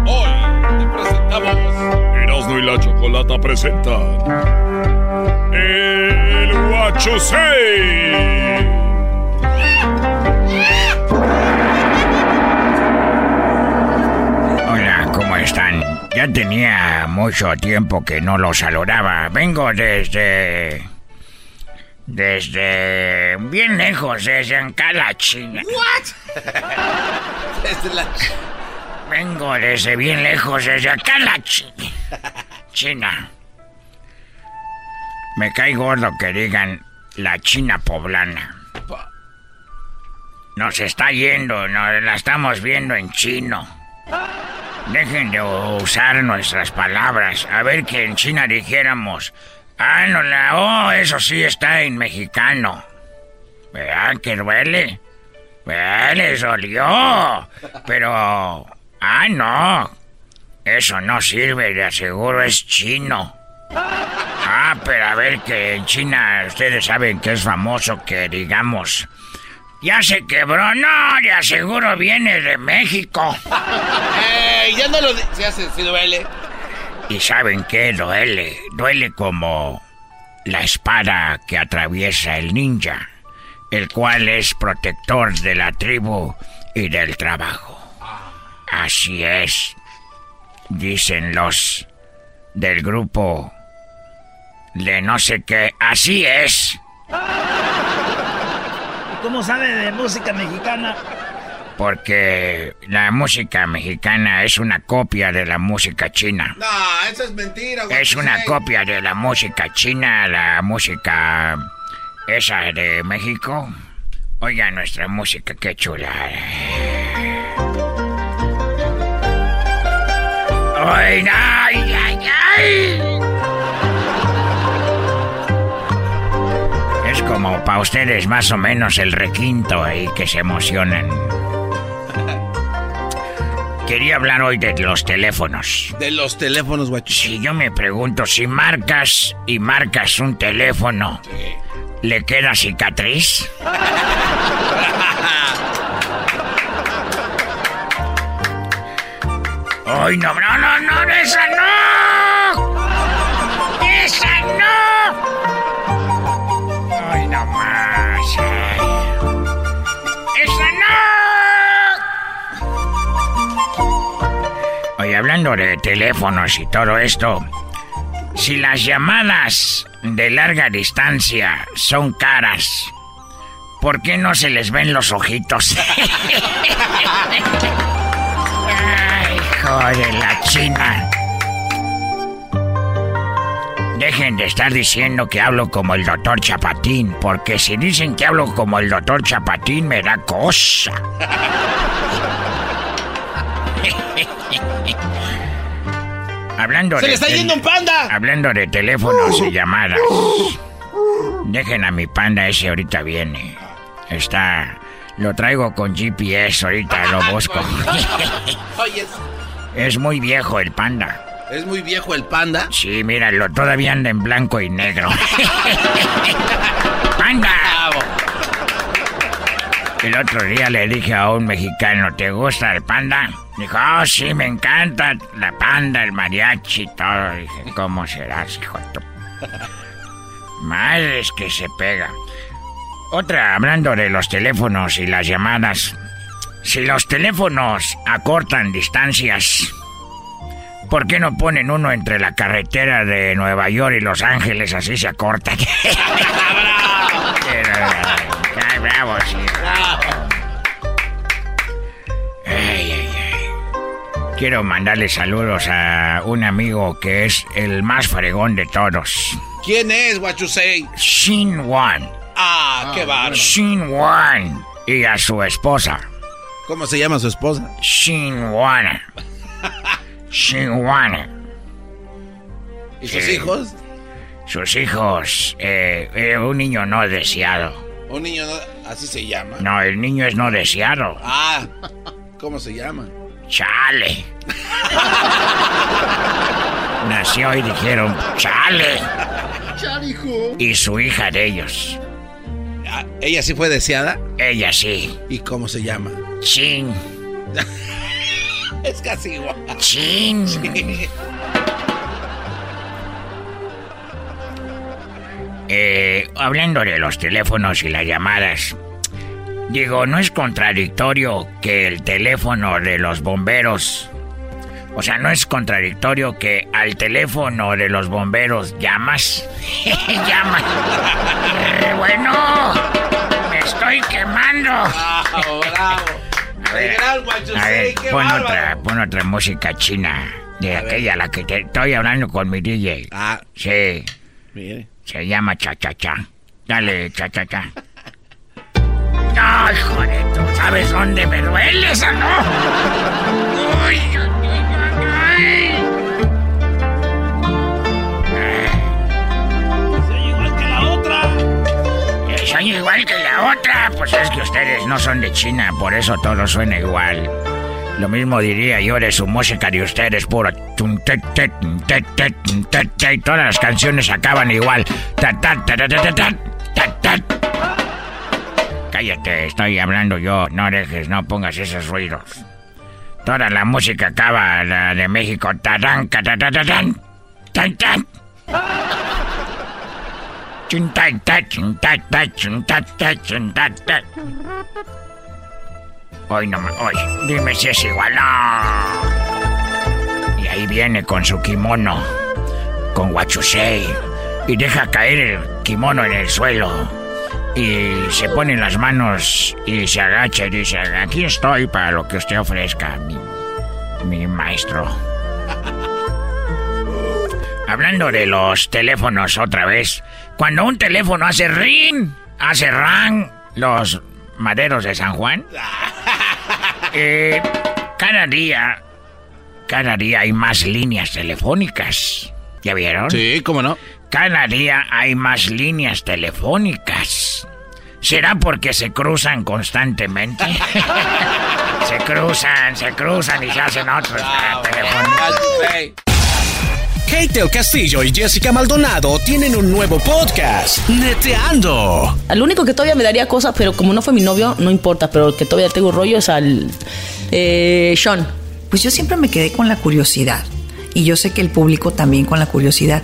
Hoy te presentamos Erasmo y la Chocolata presentan El Guachosei. Ya tenía mucho tiempo que no los saludaba. Vengo desde... Desde... bien lejos, desde acá *laughs* la China. Vengo desde bien lejos, desde acá la China. China. Me cae gordo que digan la China poblana. Nos está yendo, nos la estamos viendo en chino. Dejen de usar nuestras palabras. A ver que en China dijéramos. Ah, no la. Oh, eso sí está en mexicano. ¿Verdad que duele? ¿Verdad? Les dolió. Pero. Ah, no. Eso no sirve, de aseguro es chino. Ah, pero a ver que en China ustedes saben que es famoso que digamos. Ya se quebró, no, de aseguro viene de México. ¡Ey! Ya no lo se hace, si duele. ¿Y saben qué duele? Duele como la espada que atraviesa el ninja, el cual es protector de la tribu y del trabajo. Así es, dicen los del grupo de no sé qué. Así es. ¿Cómo sabe de música mexicana? Porque la música mexicana es una copia de la música china. No, eso es mentira, güey. Es una copia de la música china, la música esa de México. Oiga nuestra música, qué chula. Ay, ay, ay, ay. Como para ustedes más o menos el requinto ahí que se emocionan. Quería hablar hoy de los teléfonos. De los teléfonos, guacho. Si yo me pregunto si marcas y marcas un teléfono, ¿le queda cicatriz? *laughs* ¡Ay, no, no, no, no, esa no! Hablando de teléfonos y todo esto, si las llamadas de larga distancia son caras, ¿por qué no se les ven los ojitos? *laughs* Ay, joder, la china. Dejen de estar diciendo que hablo como el doctor Chapatín, porque si dicen que hablo como el doctor Chapatín me da cosa. Hablando ¡Se le está yendo un panda! Hablando de teléfonos y llamadas. Dejen a mi panda ese ahorita viene. Está... Lo traigo con GPS, ahorita lo *laughs* busco. es muy viejo el panda. ¿Es muy viejo el panda? Sí, míralo, todavía anda en blanco y negro. *laughs* ¡Panda! El otro día le dije a un mexicano, ¿te gusta el panda? Dijo, oh, sí, me encanta la panda, el mariachi y todo. Dije, ¿cómo serás, hijo de tu... Madres que se pega. Otra, hablando de los teléfonos y las llamadas. Si los teléfonos acortan distancias, ¿por qué no ponen uno entre la carretera de Nueva York y Los Ángeles? Así se acorta. Ay, bravo, sí. Ay, Quiero mandarle saludos a un amigo que es el más fregón de todos. ¿Quién es, what you say? Shin Wan. Ah, qué bárbaro. Shin Wan. Y a su esposa. ¿Cómo se llama su esposa? Shin Wan. *laughs* Shin Wan. ¿Y sus Eh, hijos? Sus hijos. eh, eh, un niño no deseado. Un niño, no- así se llama. No, el niño es no deseado. Ah, ¿cómo se llama? Chale. Nació y dijeron, chale. Y su hija de ellos. Ah, ¿Ella sí fue deseada? Ella sí. ¿Y cómo se llama? Chin. *laughs* Es casi igual. Chin. Eh, hablando de los teléfonos y las llamadas, digo, ¿no es contradictorio que el teléfono de los bomberos, o sea, no es contradictorio que al teléfono de los bomberos llamas? *laughs* llamas. Eh, bueno, me estoy quemando. *laughs* Bravo, bravo. A ver, a ver, pon bárbaro. otra, pon otra música china. De aquella, la que te estoy hablando con mi DJ. Ah. Sí. Mire. Se llama Cha Cha Cha. Dale, Cha Cha Cha. No, hijo de tú, ¿sabes dónde me duele esa, no? Uy, uy. Soy igual que la otra. Eh, Soy igual que la otra. Pues es que ustedes no son de China, por eso todo suena igual. Lo mismo diría yo de su música de ustedes, puro todas las canciones acaban igual. Cállate, estoy hablando yo, no dejes, no pongas esos ruidos. Toda la música acaba, la de México, tarán, ta, ta, ta, ta, tan, tan. Hoy no me... Hoy, dime si es igual. No. Y ahí viene con su kimono, con guachusei, y deja caer el kimono en el suelo. Y se pone las manos y se agacha y dice, aquí estoy para lo que usted ofrezca, mi, mi maestro. *laughs* Hablando de los teléfonos otra vez, cuando un teléfono hace ring, hace ran, los maderos de San Juan, *laughs* eh, cada día, cada día hay más líneas telefónicas. ¿Ya vieron? Sí, ¿cómo no? Cada día hay más líneas telefónicas. ¿Será porque se cruzan constantemente? *laughs* se cruzan, se cruzan y se hacen otros teléfonos. Kate el Castillo y Jessica Maldonado tienen un nuevo podcast, Neteando. Al único que todavía me daría cosas, pero como no fue mi novio, no importa, pero el que todavía tengo rollo es al eh, Sean. Pues yo siempre me quedé con la curiosidad. Y yo sé que el público también con la curiosidad.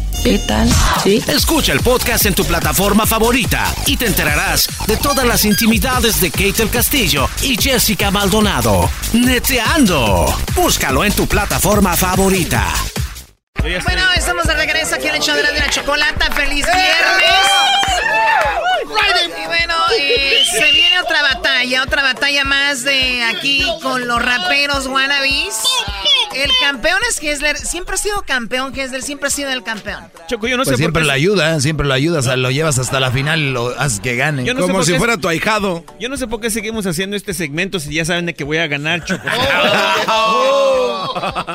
¿Qué tal? Sí. Escucha el podcast en tu plataforma favorita y te enterarás de todas las intimidades de Kate el Castillo y Jessica Maldonado. Neteando. Búscalo en tu plataforma favorita. Bueno, estamos de regreso aquí en el show de la, de la chocolata. ¡Feliz viernes! Y bueno, eh, se viene otra batalla, otra batalla más de aquí con los raperos wannabes. El campeón es Hessler. Siempre ha sido campeón, Hessler. Siempre ha sido el campeón. Choco, yo no sé siempre lo ayuda, siempre lo ayudas, lo llevas hasta la final y lo haces que gane. Yo no sé por qué- tu ahijado. Yo no sé por qué seguimos haciendo este segmento si ya saben de que voy a ganar, Choco.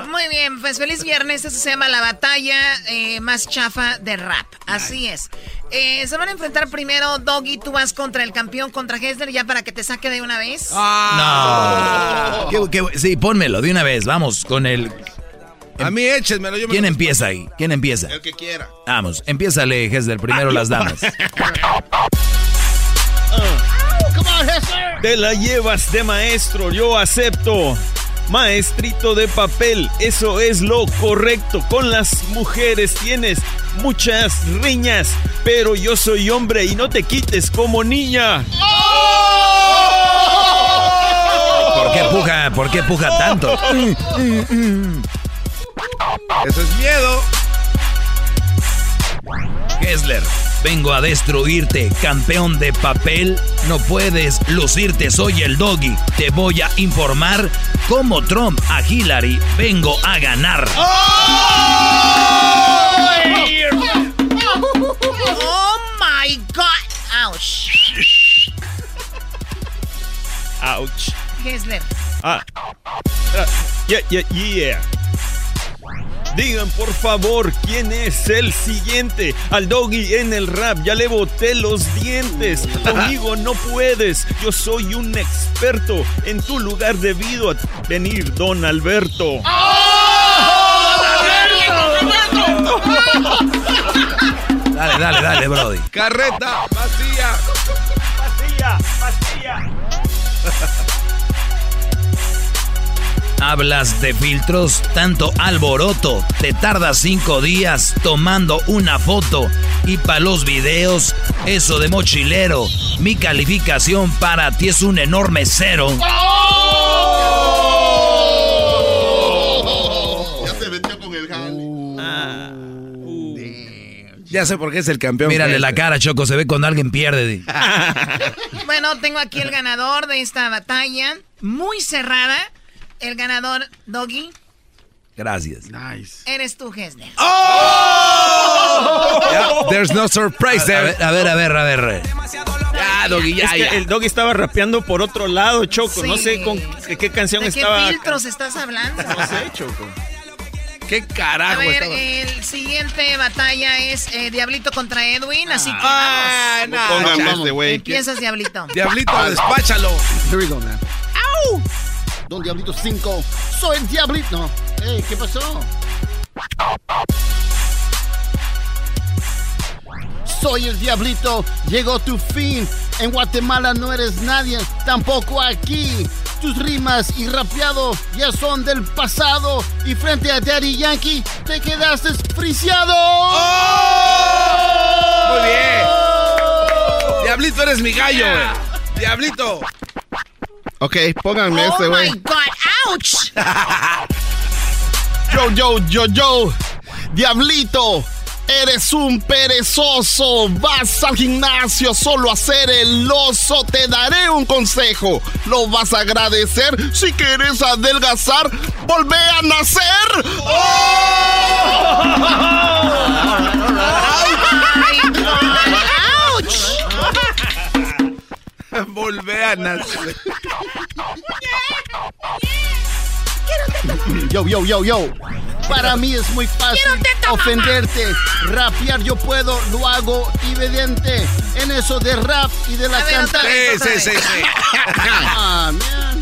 Muy bien, pues feliz viernes. Esto se llama la batalla eh, más chafa de rap. Así es. Eh, se van a enfrentar primero Doggy. Tú vas contra el campeón, contra Hessler, ya para que te saque de una vez. No. ¿Qué- qué- sí, pónmelo de una vez, vamos con el... A mí échenmelo. Yo me ¿Quién lo- empieza ahí? ¿Quién empieza? El que quiera. Vamos, empiézale, Hesler, primero las damas. *laughs* Te la llevas de maestro, yo acepto. Maestrito de papel, eso es lo correcto. Con las mujeres tienes muchas riñas, pero yo soy hombre y no te quites como niña. ¿Por qué puja, por qué puja tanto? Eso es miedo. Hesler, vengo a destruirte, campeón de papel. No puedes lucirte, soy el doggy. Te voy a informar como Trump a Hillary. Vengo a ganar. Oh my God. Ouch. Ouch. Hessler. Ah. Ah, Yeah, yeah, yeah. Digan por favor quién es el siguiente. Al doggy en el rap ya le boté los dientes. Conmigo no puedes. Yo soy un experto. En tu lugar debido a venir, don Alberto. Dale, dale, dale, Brody. Carreta vacía. Vacía, vacía. Hablas de filtros, tanto alboroto. Te tardas cinco días tomando una foto. Y para los videos, eso de mochilero. Mi calificación para ti es un enorme cero. Ya se metió con el jale. Ya sé por qué es el campeón. Mírale la cara, Choco, se ve cuando alguien pierde. *laughs* Bueno, tengo aquí el ganador de esta batalla. Muy cerrada. El ganador, Doggy, Gracias. eres tú, Hessler. *laughs* There's no surprise A there. ver, a ver, a ver, a ver. Ya, Doggy, ya, Es que ya. el doggy estaba rapeando por otro lado, Choco. No sé con qué, qué canción ¿De qué estaba. filtros estás hablando? No sé, Choco. ¿Qué A carajo ver, estaba? el siguiente batalla es eh, Diablito contra Edwin, así que Ah, vamos. este güey. Empiezas, Diablito. Diablito, despáchalo. Here we go, man. ¡Au! Don Diablito 5. Soy el Diablito. No. ¿qué pasó? Soy el Diablito. Llegó tu fin. En Guatemala no eres nadie. Tampoco aquí. Tus rimas y rapeado ya son del pasado. Y frente a Daddy Yankee te quedaste friciado. Muy bien. Diablito, eres mi gallo. Diablito. Ok, pónganme Oh este, güey. my God, ouch. *laughs* Yo, yo, yo, yo. Diablito, eres un perezoso. Vas al gimnasio solo a hacer el oso. Te daré un consejo. Lo vas a agradecer si quieres adelgazar. Volvé a nacer. ouch. Volvé a nacer. Yo, yo, yo, yo. Para mí es muy fácil ofenderte. Rapear yo puedo, lo hago evidente. en eso de rap y de la cantada. Sí, sí, sí, sí. Ah, man.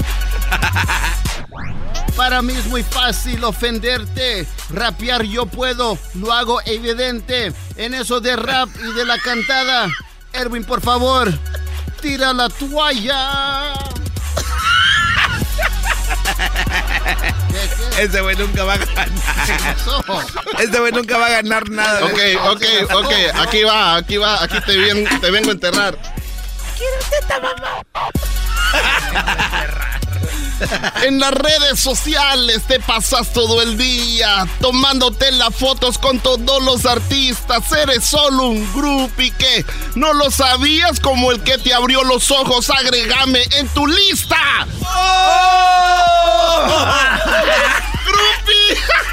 Para mí es muy fácil ofenderte. Rapear yo puedo, lo hago evidente. En eso de rap y de la cantada. Erwin, por favor, tira la toalla. Este güey nunca va a ganar. Este güey nunca va a ganar nada. Ok, ok, ok. Aquí va, aquí va, aquí te, ven- te vengo a enterrar. Quiero mamá. *laughs* *laughs* En las redes sociales te pasas todo el día tomándote las fotos con todos los artistas. Eres solo un groupie que no lo sabías como el que te abrió los ojos. Agrégame en tu lista. *laughs*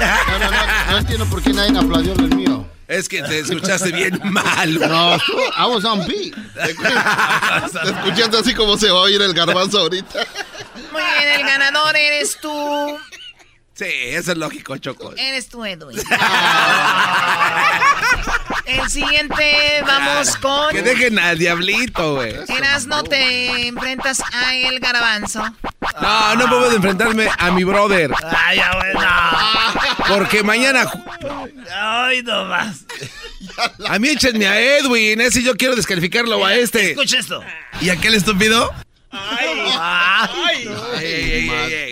*laughs* No, no, no entiendo por qué nadie aplaudió el mío. Es que te escuchaste bien *laughs* mal. No, I was on beat. Te escuchaste así como se va a oír el garbanzo ahorita. Muy bien, el ganador eres tú. Sí, eso es lógico, Choco. Eres tú, Edwin. *laughs* El siguiente, vamos con. Que dejen al diablito, güey. Eras no te enfrentas a el garbanzo. No, no puedo enfrentarme a mi brother. Ay, ya, güey, no. Porque mañana. Ay, no más. A mí échenme a Edwin. Ese yo quiero descalificarlo a este. Escucha esto. ¿Y aquel estúpido? Ay, Ay, ey, ey, ey.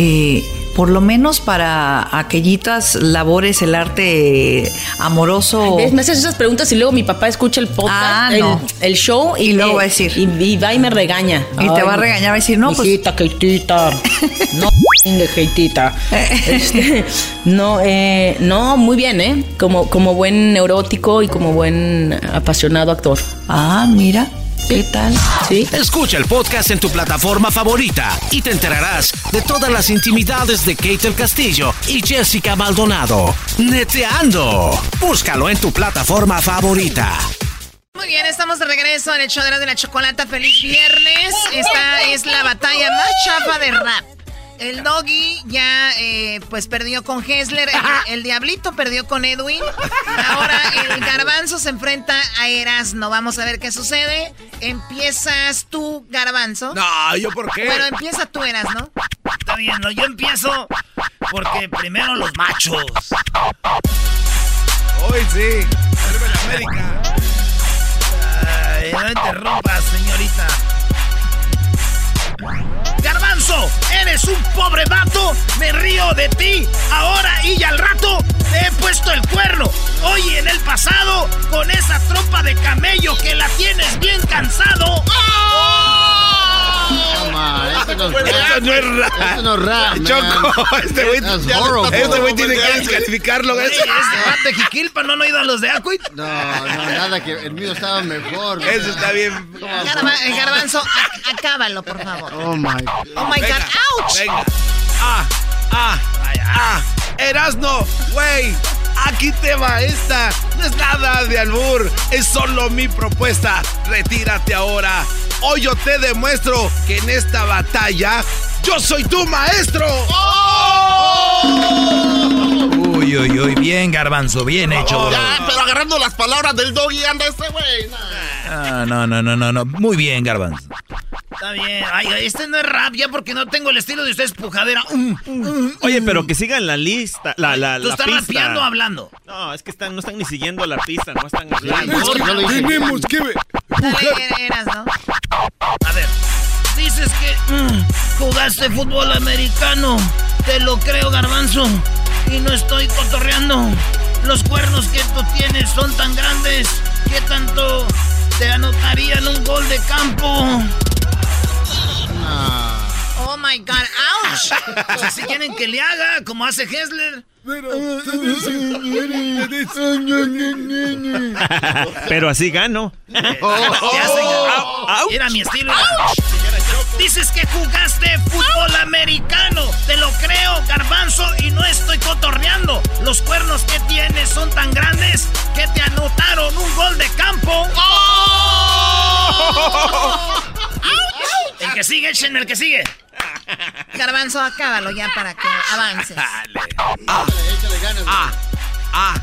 Eh, por lo menos para aquellitas labores, el arte amoroso. Me haces esas preguntas y luego mi papá escucha el podcast, Ah, el, no. el show y, Y luego va a decir. Y, y va y me regaña. Y te va a regañar, va a decir, no, pues- Hijita, *laughs* no, Keitita. Este, no, eh, no, muy bien, ¿eh? Como, como buen neurótico y como buen apasionado actor. Ah, mira. ¿Qué tal? Sí. Escucha el podcast en tu plataforma favorita y te enterarás de todas las intimidades de Kate el Castillo y Jessica Maldonado. Neteando. Búscalo en tu plataforma favorita. Muy bien, estamos de regreso en el show de la, de la chocolata. Feliz viernes. Esta es la batalla más chafa de rap. El doggy ya eh, pues perdió con Hessler, el, el diablito perdió con Edwin. Ahora el garbanzo se enfrenta a Erasno. Vamos a ver qué sucede. Empiezas tú, garbanzo. No, ¿yo por qué? Bueno, empieza tú, Erasno. Está bien, no, yo empiezo porque primero los machos. Hoy sí. Arriba la América. Ay, no interrumpas, señorita. Eres un pobre vato. Me río de ti ahora y al rato te he puesto el cuerno. Hoy en el pasado, con esa trompa de camello que la tienes bien cansado. Este no, Esto no es rap. Este no es rap, *laughs* man. Choco, este güey. Este güey tiene que descalificarlo. Este de Jiquilpa no han oído a los de Acuit. No, no, nada que el mío estaba mejor. man. Ese está bien. Garba- garbanzo, a- acábalo, por favor. Oh my. Oh my Venga, God, ouch. Venga. Ah, ah, ah. Erasno, güey. Aquí te va esta. No es nada de albur. Es solo mi propuesta. Retírate ahora. Hoy yo te demuestro que en esta batalla yo soy tu maestro. Uy, uy, uy, bien, garbanzo, bien hecho, bro. Ya, pero agarrando las palabras del doggy anda este güey. Ah, no, no, no, no, no. Muy bien, garbanzo. Está bien. Ay, este no es rap ya porque no tengo el estilo de ustedes pujadera. Mm, mm, Oye, mm. pero que sigan la lista, la, la, ¿Tú la estás pista. rapeando o hablando? No, es que están, no están ni siguiendo la pista, no están hablando. Es que hice. Tenemos que ver. Dale, Erasno. A ver. Dices que mm, jugaste fútbol americano. Te lo creo, garbanzo. Y no estoy cotorreando. Los cuernos que tú tienes son tan grandes que tanto te anotarían un gol de campo. Oh my God, ouch. Pues así quieren que le haga, como hace Hessler. Pero así gano. Era mi estilo. Dices que jugaste fútbol americano. Te lo creo, garbanzo, y no estoy cotorreando. Los cuernos que tienes son tan grandes que te anotaron un gol de campo. ¡Oh! El que sigue, Shen, el que sigue. Garbanzo, acábalo ya para que avances. Ah, ah, ah,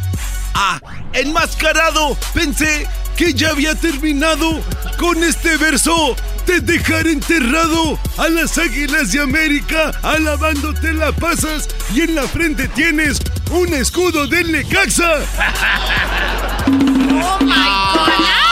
ah. Enmascarado, pensé que ya había terminado con este verso de dejar enterrado a las águilas de América, alabándote la pasas y en la frente tienes un escudo del Necaxa. *laughs* ¡Oh, my God!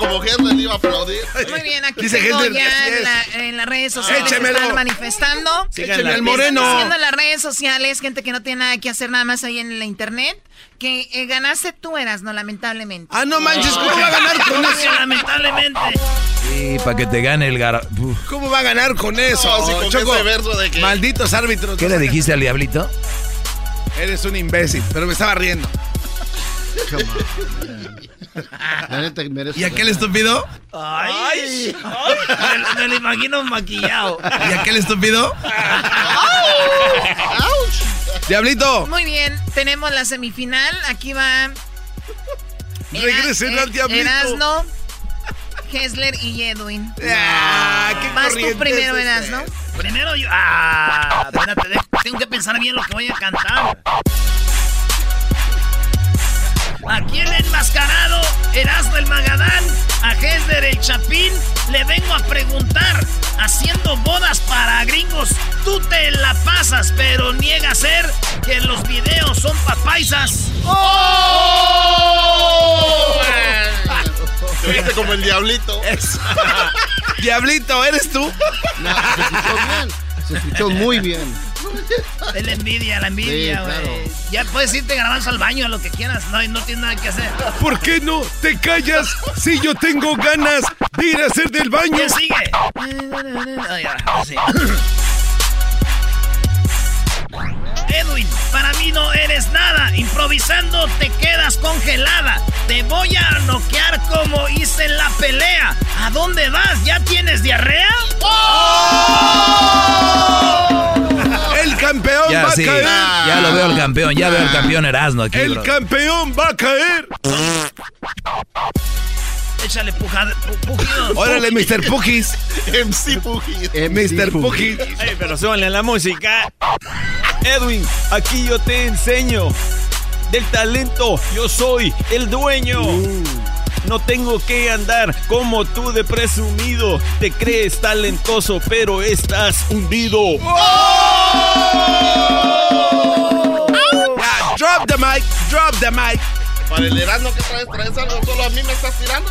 Como Henry le iba a aplaudir. Muy bien, aquí Dice tengo Henry, ya en, la- en las redes sociales Échemelo. están manifestando. Écheme al moreno. Están diciendo en las redes sociales, gente que no tiene nada que hacer nada más ahí en la internet, que eh, ganaste tú eras, no lamentablemente. Ah, no manches, ¿cómo va a ganar *laughs* con eso? Lamentablemente. Sí, para que te gane el gar... Uf. ¿Cómo va a ganar con eso? No, con Choco? ese verso de que- Malditos árbitros. ¿Qué le dijiste al diablito? Eres un imbécil, pero me estaba riendo. La neta, merezco ¿Y aquel estúpido? Ay, me, me lo imagino maquillado. ¿Y aquel estúpido? Diablito, Muy bien, tenemos la semifinal. Aquí va. regresen al diablito. Erasno, Hessler y Edwin. Ah, qué Vas tú primero, es este. Erasno. Primero yo. Ah, espérate, tengo que pensar bien lo que voy a cantar. Aquí el enmascarado, Erasmo el Magadán, a Hesder el Chapín, le vengo a preguntar, haciendo bodas para gringos, tú te la pasas, pero niega ser que los videos son papaisas. *laughs* Te viste como el diablito. *laughs* *laughs* Diablito, ¿eres tú? No, se escuchó bien. Se escuchó muy bien. *laughs* Es la envidia, la envidia, Sí, güey. claro. Ya puedes irte grabando al baño a lo que quieras, no, no tienes nada que hacer. ¿Por qué no te callas si yo tengo ganas de ir a hacer del baño? ¿Quién sigue? Ay, sí. Edwin, para mí no eres nada. Improvisando te quedas congelada. Te voy a noquear como hice en la pelea. ¿A dónde vas? ¿Ya tienes diarrea? El campeón Ya, va sí, a caer. ya lo veo el campeón, ya veo el campeón Erasmo aquí, El bro. campeón va a caer. Échale pujada, pujidos. Órale, Mr. Pukis. MC Pujit. Mr. Pukis. Ey, pero súbanle a la música. Edwin, aquí yo te enseño. Del talento yo soy el dueño. No tengo que andar como tú de presumido. Te crees talentoso, pero estás hundido. Ya, drop the mic, drop the mic. Para el Erasmo que traes, traes algo, solo a mí me estás tirando.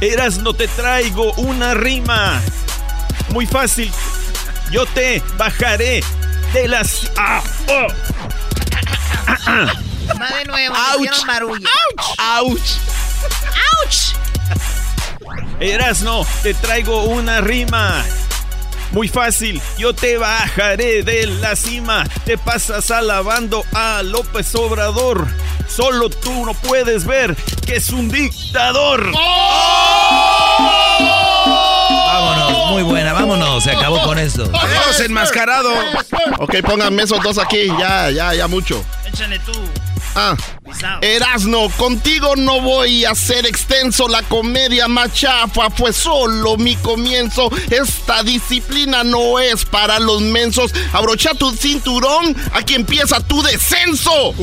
Eras no te traigo una rima. Muy fácil. Yo te bajaré de las. Ah, oh. Va de nuevo, Ouch. hicieron barullo. Ouch. ¡Auch! Erasno, te traigo una rima. Muy fácil, yo te bajaré de la cima. Te pasas alabando a López Obrador. Solo tú no puedes ver que es un dictador. Vámonos, muy buena, vámonos, se acabó con esto. Adiós, enmascarado. Ok, pónganme esos dos aquí, ya, ya, ya mucho. Échale tú. Ah. Erasno, contigo no voy a ser extenso. La comedia más chafa fue solo mi comienzo. Esta disciplina no es para los mensos. Abrocha tu cinturón, aquí empieza tu descenso.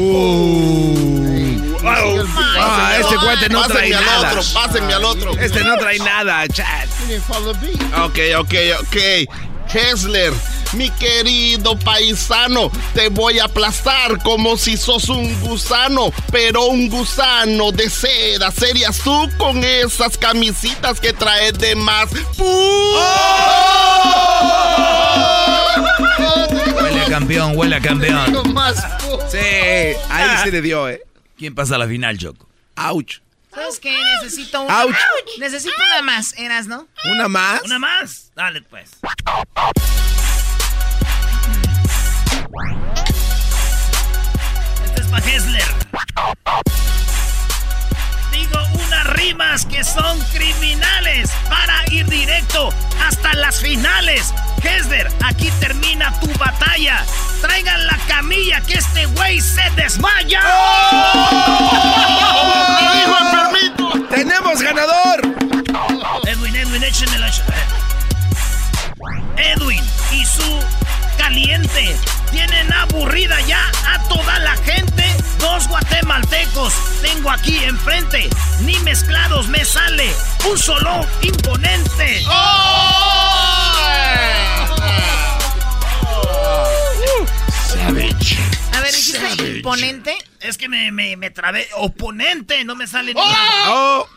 Ah, este cuate no trae Pásenme al nada. otro, pásenme al otro. Este no trae nada, chat. Ok, ok, ok. Hessler, mi querido paisano, te voy a aplastar como si sos un gusano, pero un gusano de seda. Serías tú con esas camisitas que traes de más. *laughs* Huele a campeón, huele a campeón. *laughs* Sí, ahí se le dio, eh. ¿Quién pasa a la final, Choco? Ouch. ¿Sabes qué? Necesito una. Ouch. Necesito una más, Eras, ¿no? ¿Una más? Una más. Dale, pues. Este es para Hessler unas rimas que son criminales para ir directo hasta las finales. Hesder, aquí termina tu batalla. Traigan la camilla que este güey se desmaya. ¡Oh! ¡Me dijo el ¡Tenemos ganador! Edwin, Edwin, échenme la... Edwin y su caliente tienen aburrida ya a toda la gente Dos guatemaltecos tengo aquí enfrente. Ni mezclados me sale un solo imponente. Savage. A ver, dijiste imponente. Es que me, me, me trabé. Oponente, no me sale ni. ¡Oh!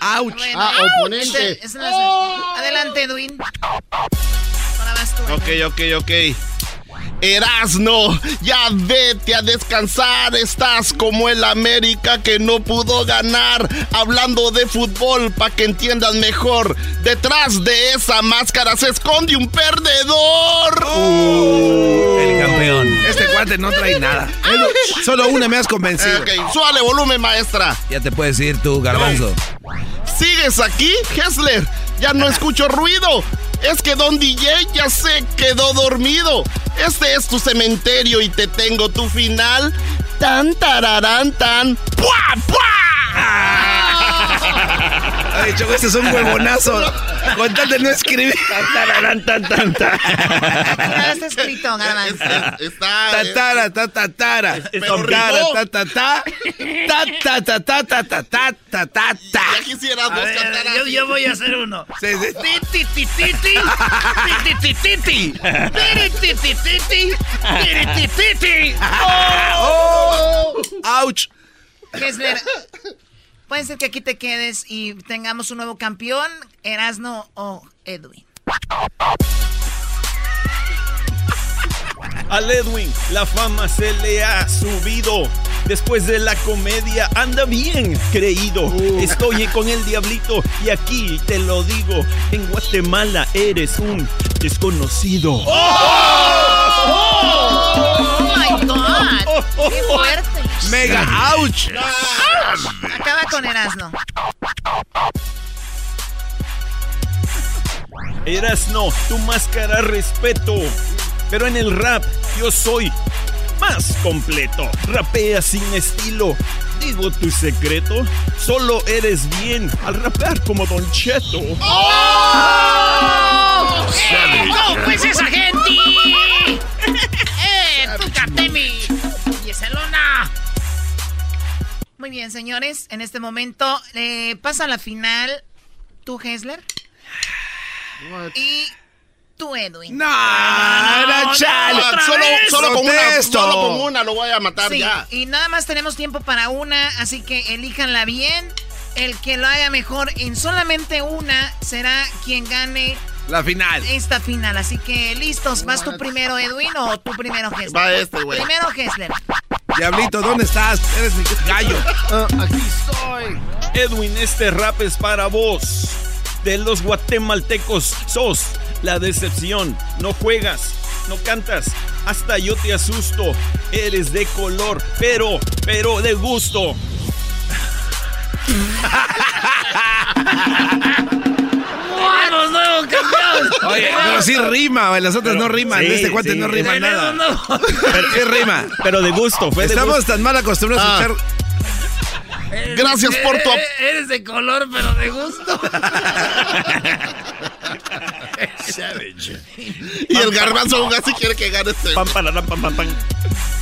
¡Auch! Bueno, Ah, oponente. es la- Adelante, Edwin. Ahora vas tú. Ok, ok, ok. Erasno, ya vete a descansar. Estás como el América que no pudo ganar. Hablando de fútbol, para que entiendas mejor. Detrás de esa máscara se esconde un perdedor. El campeón. Este cuate no trae nada. Solo una me has convencido. Ok, súbale volumen, maestra. Ya te puedes ir tú, garbanzo. ¿Sigues aquí, Hessler? Ya no escucho ruido. Es que Don DJ ya se quedó dormido. Este es tu cementerio y te tengo tu final. Tan tararán tan. ¡Pua, Ay, Choco, este es un huevonazo. Con de no escribir. Tan, tan, tan, está escrito, nada más. Está. Tatara, tatatara. Tatara, tatatá. Tatatá. Ya quisiera Yo voy a hacer uno. Titi, titi, titi. Titi, titi. Titi, titi. Titi, titi. *laughs* ¡Oh! oh puede ser que aquí te quedes y tengamos un nuevo campeón, Erasno o Edwin. Al Edwin la fama se le ha subido. Después de la comedia anda bien creído. Estoy con el diablito y aquí te lo digo. En Guatemala eres un desconocido. ¡Oh, God! ¡Qué fuerte! ¡Mega ouch! Acaba con Erasno. Eras no, tu máscara respeto. Pero en el rap yo soy más completo. Rapea sin estilo. Digo tu secreto. Solo eres bien al rapear como Don Cheto. ¿Cómo pues esa bien, señores. En este momento eh, pasa la final tú, Hessler. Y tú, Edwin. ¡No! Ah, Solo, solo con una, solo con una lo voy a matar Sí, ya. y nada más tenemos tiempo para una, así que elíjanla bien. El que lo haga mejor en solamente una será quien gane La final. esta final. Así que listos, ¿vas tú primero, Edwin, o tú primero, Hessler? Va este, güey. Primero, Hessler. Diablito, ¿dónde estás? Eres mi gallo. Ah, aquí estoy. Edwin, este rap es para vos. De los guatemaltecos sos la decepción. No juegas, no cantas, hasta yo te asusto. Eres de color, pero, pero de gusto. *laughs* ¡Vamos, nuevo campeón! *laughs* Oye, pero sí rima, güey. Las otras no riman. Sí, este cuate sí. no rima Pero nada. no. Pero sí rima. Pero de gusto, fue de Estamos gusto. tan mal acostumbrados Ah. a escuchar. Gracias por tu ap- Eh, Eres de color, pero de gusto. *laughs* Y el garbanzo aún así quiere que gane este. Pam, pararam, pam, pam, pam.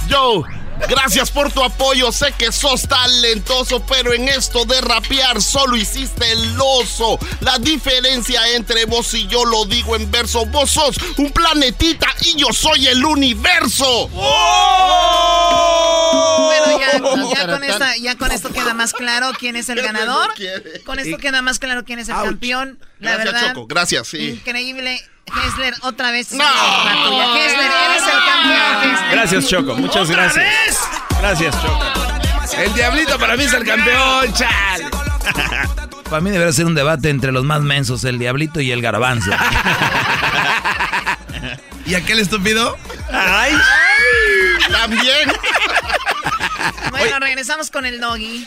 Yo, gracias por tu apoyo. Sé que sos talentoso, pero en esto de rapear solo hiciste el oso. La diferencia entre vos y yo lo digo en verso. Vos sos un planetita y yo soy el universo. Bueno, ya, *laughs* ya con esta, ya con esto queda más claro quién es el ganador. Con esto queda más claro quién es el campeón. La Gracias, verdad, Choco. Gracias, sí. increíble. Hessler, otra vez. No. Hessler, eres el campeón. Hessler. Gracias, Choco. Muchas ¿Otra gracias. vez? Gracias, Choco. El diablito para mí es el campeón, chal. *laughs* Para mí debería ser un debate entre los más mensos, el diablito y el garbanzo. *laughs* ¿Y aquel estúpido? Ay, También. Bueno, regresamos con el doggy.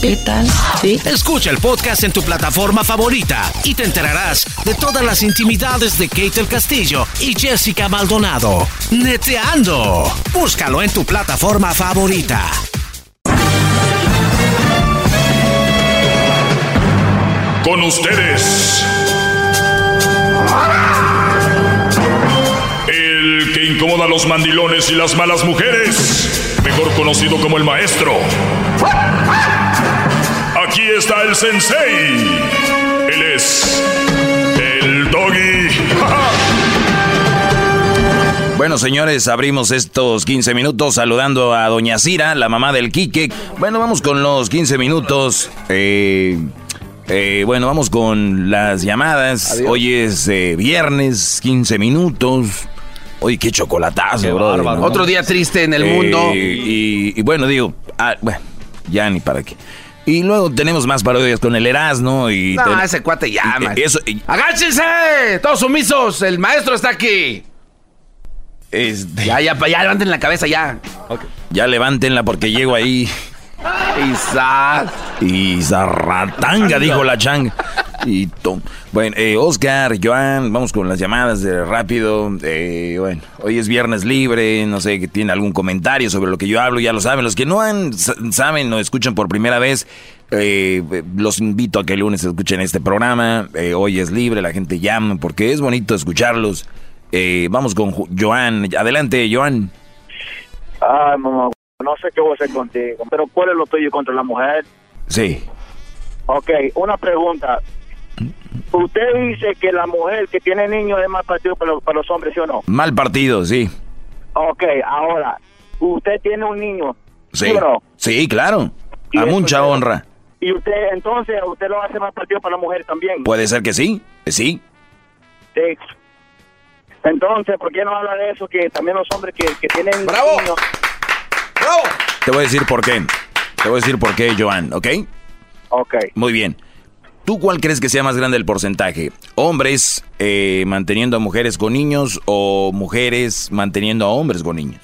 ¿Qué tal? Sí. Escucha el podcast en tu plataforma favorita y te enterarás de todas las intimidades de Kate del Castillo y Jessica Maldonado. Neteando. Búscalo en tu plataforma favorita. Con ustedes. El que incomoda a los mandilones y las malas mujeres. Mejor conocido como el maestro. Aquí está el sensei. Él es el doggy. *laughs* Bueno, señores, abrimos estos 15 minutos saludando a Doña Cira, la mamá del Quique. Bueno, vamos con los 15 minutos. Eh, eh, bueno, vamos con las llamadas. Hoy es eh, viernes, 15 minutos. Oye, qué chocolatazo, bro. Otro día triste en el mundo. Y, y bueno, digo, ah, bueno, ya ni para qué. Y luego tenemos más parodias con el Erasmo y... No, ten- ese cuate ya, y-. Eso, y- ¡Agáchense! ¡Todos sumisos! ¡El maestro está aquí! este, Ya, ya, ya levanten la cabeza ya. ya levántenla porque llego ahí. *laughs* Isa. Y zarratanga, dijo la changa. Y tom- bueno, eh, Oscar, Joan, vamos con las llamadas de rápido. Eh, bueno, hoy es viernes libre, no sé que tiene algún comentario sobre lo que yo hablo, ya lo saben. Los que no han, sa- saben o escuchan por primera vez, eh, los invito a que el lunes escuchen este programa. Eh, hoy es libre, la gente llama porque es bonito escucharlos. Eh, vamos con Joan. Adelante, Joan. Ay, mamá, no sé qué voy a hacer contigo, pero ¿cuál es lo tuyo contra la mujer? Sí. Ok, una pregunta. Usted dice que la mujer que tiene niños es más partido para los, para los hombres, ¿sí o no? Mal partido, sí. Ok, ahora, usted tiene un niño, Sí. ¿sí o no? Sí, claro. A mucha te- honra. Y usted, entonces, usted lo hace más partido para la mujer también. Puede ser que sí, sí. Sí. Entonces, ¿por qué no habla de eso? Que también los hombres que, que tienen ¡Bravo! niños... ¡Bravo! Te voy a decir por qué. Te voy a decir por qué, Joan, ¿ok? Ok. Muy bien. ¿Tú cuál crees que sea más grande el porcentaje? ¿Hombres eh, manteniendo a mujeres con niños o mujeres manteniendo a hombres con niños?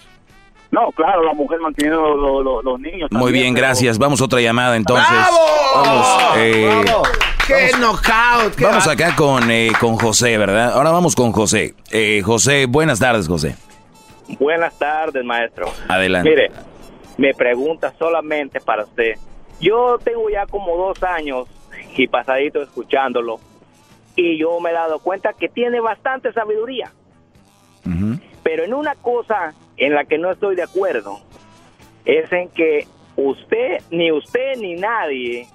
No, claro, la mujer manteniendo los, los- los niños. Muy también, bien, pero- gracias. Vamos a otra llamada entonces. ¡Bravo! Vamos, eh, ¡Bravo! ¡Qué knockout! qué vamos va- acá con, eh, con José, ¿verdad? Ahora vamos con José. Eh, José, buenas tardes, José. Buenas tardes, maestro. Adelante. Mire, me pregunta solamente para usted. Yo tengo ya como dos años y pasadito escuchándolo y yo me he dado cuenta que tiene bastante sabiduría. Pero en una cosa en la que no estoy de acuerdo es en que usted, ni usted ni nadie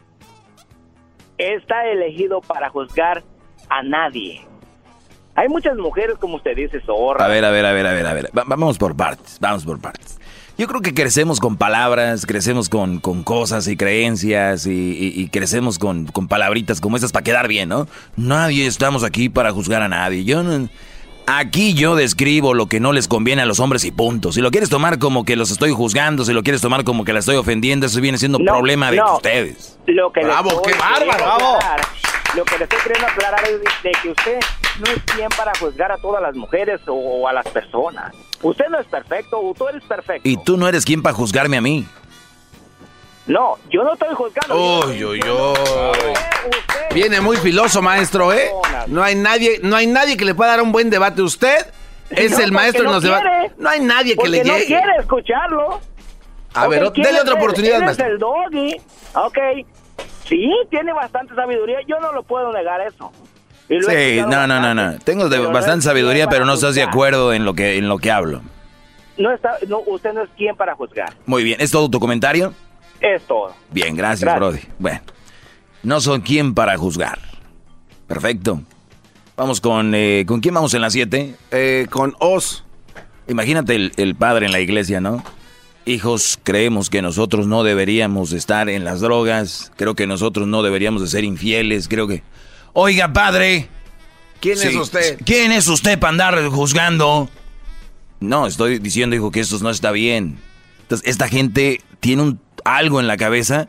está elegido para juzgar a nadie. Hay muchas mujeres, como usted dice, zorra. A ver, a ver, a ver, a ver, a ver. Va- vamos por partes, vamos por partes. Yo creo que crecemos con palabras, crecemos con, con cosas y creencias y, y- y crecemos con, con palabritas como esas para quedar bien, ¿no? Nadie estamos aquí para juzgar a nadie. Yo no- Aquí yo describo lo que no les conviene a los hombres y punto. Si lo quieres tomar como que los estoy juzgando, si lo quieres tomar como que la estoy ofendiendo, eso viene siendo No, problema de no. ustedes. Lo que Bravo, le estoy qué bárbaro, aclarar- Lo que le estoy queriendo aclarar es de que usted no es quien para juzgar a todas las mujeres o, o a las personas. Usted no es perfecto, o tú eres perfecto. Y tú no eres quien para juzgarme a mí. No, yo no estoy juzgando. Uy, uy, uy. Viene muy filoso, maestro, ¿eh? No hay nadie, no hay nadie que le pueda dar un buen debate. Usted es No, el maestro en porque los no debates. quiere. No hay nadie que le no llegue. quiere escucharlo. A ver, Ok, ¿quién dele otra oportunidad, maestro. es el doggy. Ok. Sí, tiene bastante sabiduría. Yo no lo puedo negar eso. Sí, no, no, no, no. Tengo de- bastante sabiduría, pero no estás de acuerdo en lo que, en lo que hablo. No está, no, usted no es quien para juzgar. Muy bien, ¿es todo tu comentario? Es todo. Bien, gracias, Gracias. Brody. Bueno, no son quien para juzgar. Perfecto. Vamos con... Eh, ¿Con quién vamos en la 7? Eh, con Os. Imagínate el, el padre en la iglesia, ¿no? Hijos, creemos que nosotros no deberíamos estar en las drogas. Creo que nosotros no deberíamos de ser infieles. Creo que... Oiga, padre. ¿Quién es usted? ¿Quién es usted para andar juzgando? No, estoy diciendo, hijo, que esto no está bien. Entonces, esta gente tiene un, algo en la cabeza.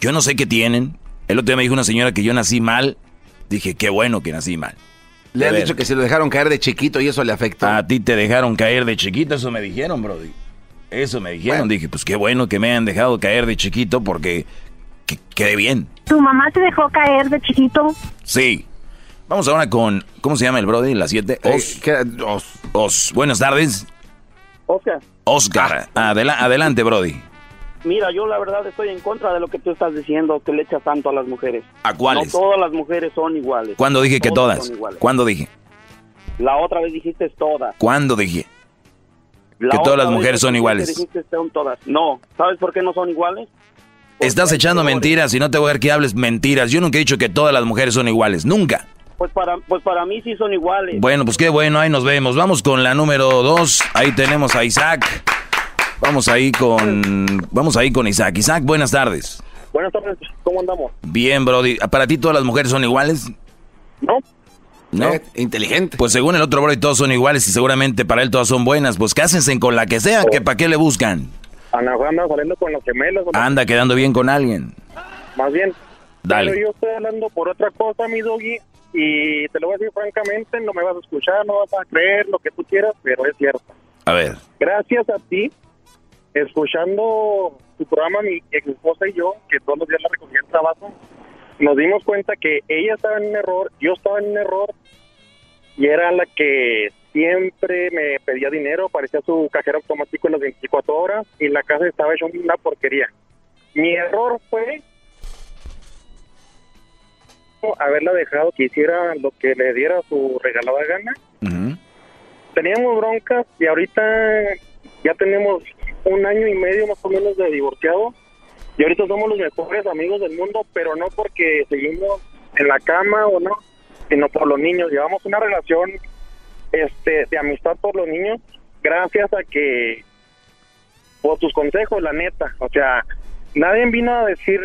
Yo no sé qué tienen. El otro día me dijo una señora que yo nací mal. Dije, qué bueno que nací mal. Le han dicho que se lo dejaron caer de chiquito y eso le afectó. A ti te dejaron caer de chiquito, eso me dijeron, Brody. Eso me dijeron. Dije, pues qué bueno que me han dejado caer de chiquito porque que- quedé bien. ¿Tu mamá te dejó caer de chiquito? Sí. Vamos ahora con, ¿cómo se llama el Brody? La 7. Os. Os. Os. Buenas tardes. Oscar, Oscar. Adela- adelante, Brody. mira, yo la verdad estoy en contra de lo que tú estás diciendo, que le echas tanto a las mujeres. ¿A cuáles? No todas las mujeres son iguales. ¿Cuándo dije que todas? son iguales. ¿Cuándo dije? La otra vez dijiste todas. ¿Cuándo dije? La Que todas las mujeres son iguales. dijiste son todas. No, ¿sabes por qué no son iguales? Estás echando mentiras y no te voy a ver que hables mentiras. Yo nunca he dicho que todas las mujeres son iguales. Nunca. Pues para, pues para mí sí son iguales. Bueno, pues qué bueno, ahí nos vemos. Vamos con la número 2. Ahí tenemos a Isaac. Vamos ahí con. Vamos ahí con Isaac. Isaac, buenas tardes. Buenas tardes, ¿cómo andamos? Bien, Brody. ¿Para ti todas las mujeres son iguales? No. ¿No? Eh, inteligente. Pues según el otro Brody todos son iguales y seguramente para él todas son buenas. Pues cásense con la que sea, que para qué le buscan. Ana anda saliendo con los gemelos. Anda quedando bien con alguien. Más bien. Dale. Pero yo estoy hablando por otra cosa, mi doggy, y te lo voy a decir francamente, no me vas a escuchar, no vas a creer lo que tú quieras, pero es cierto. A ver. Gracias a ti, escuchando tu programa, mi ex esposa y yo, que todos los días la recogía el trabajo, nos dimos cuenta que ella estaba en un error, yo estaba en un error, y era la que siempre me pedía dinero, parecía su cajero automático en las 24 horas, y la casa estaba hecha una porquería. Mi error fue haberla dejado que hiciera lo que le diera su regalada gana. Teníamos broncas y ahorita ya tenemos un año y medio más o menos de divorciado. Y ahorita somos los mejores amigos del mundo, pero no porque seguimos en la cama o no, sino por los niños. Llevamos una relación este de amistad por los niños gracias a que por tus consejos, la neta. O sea, nadie vino a decir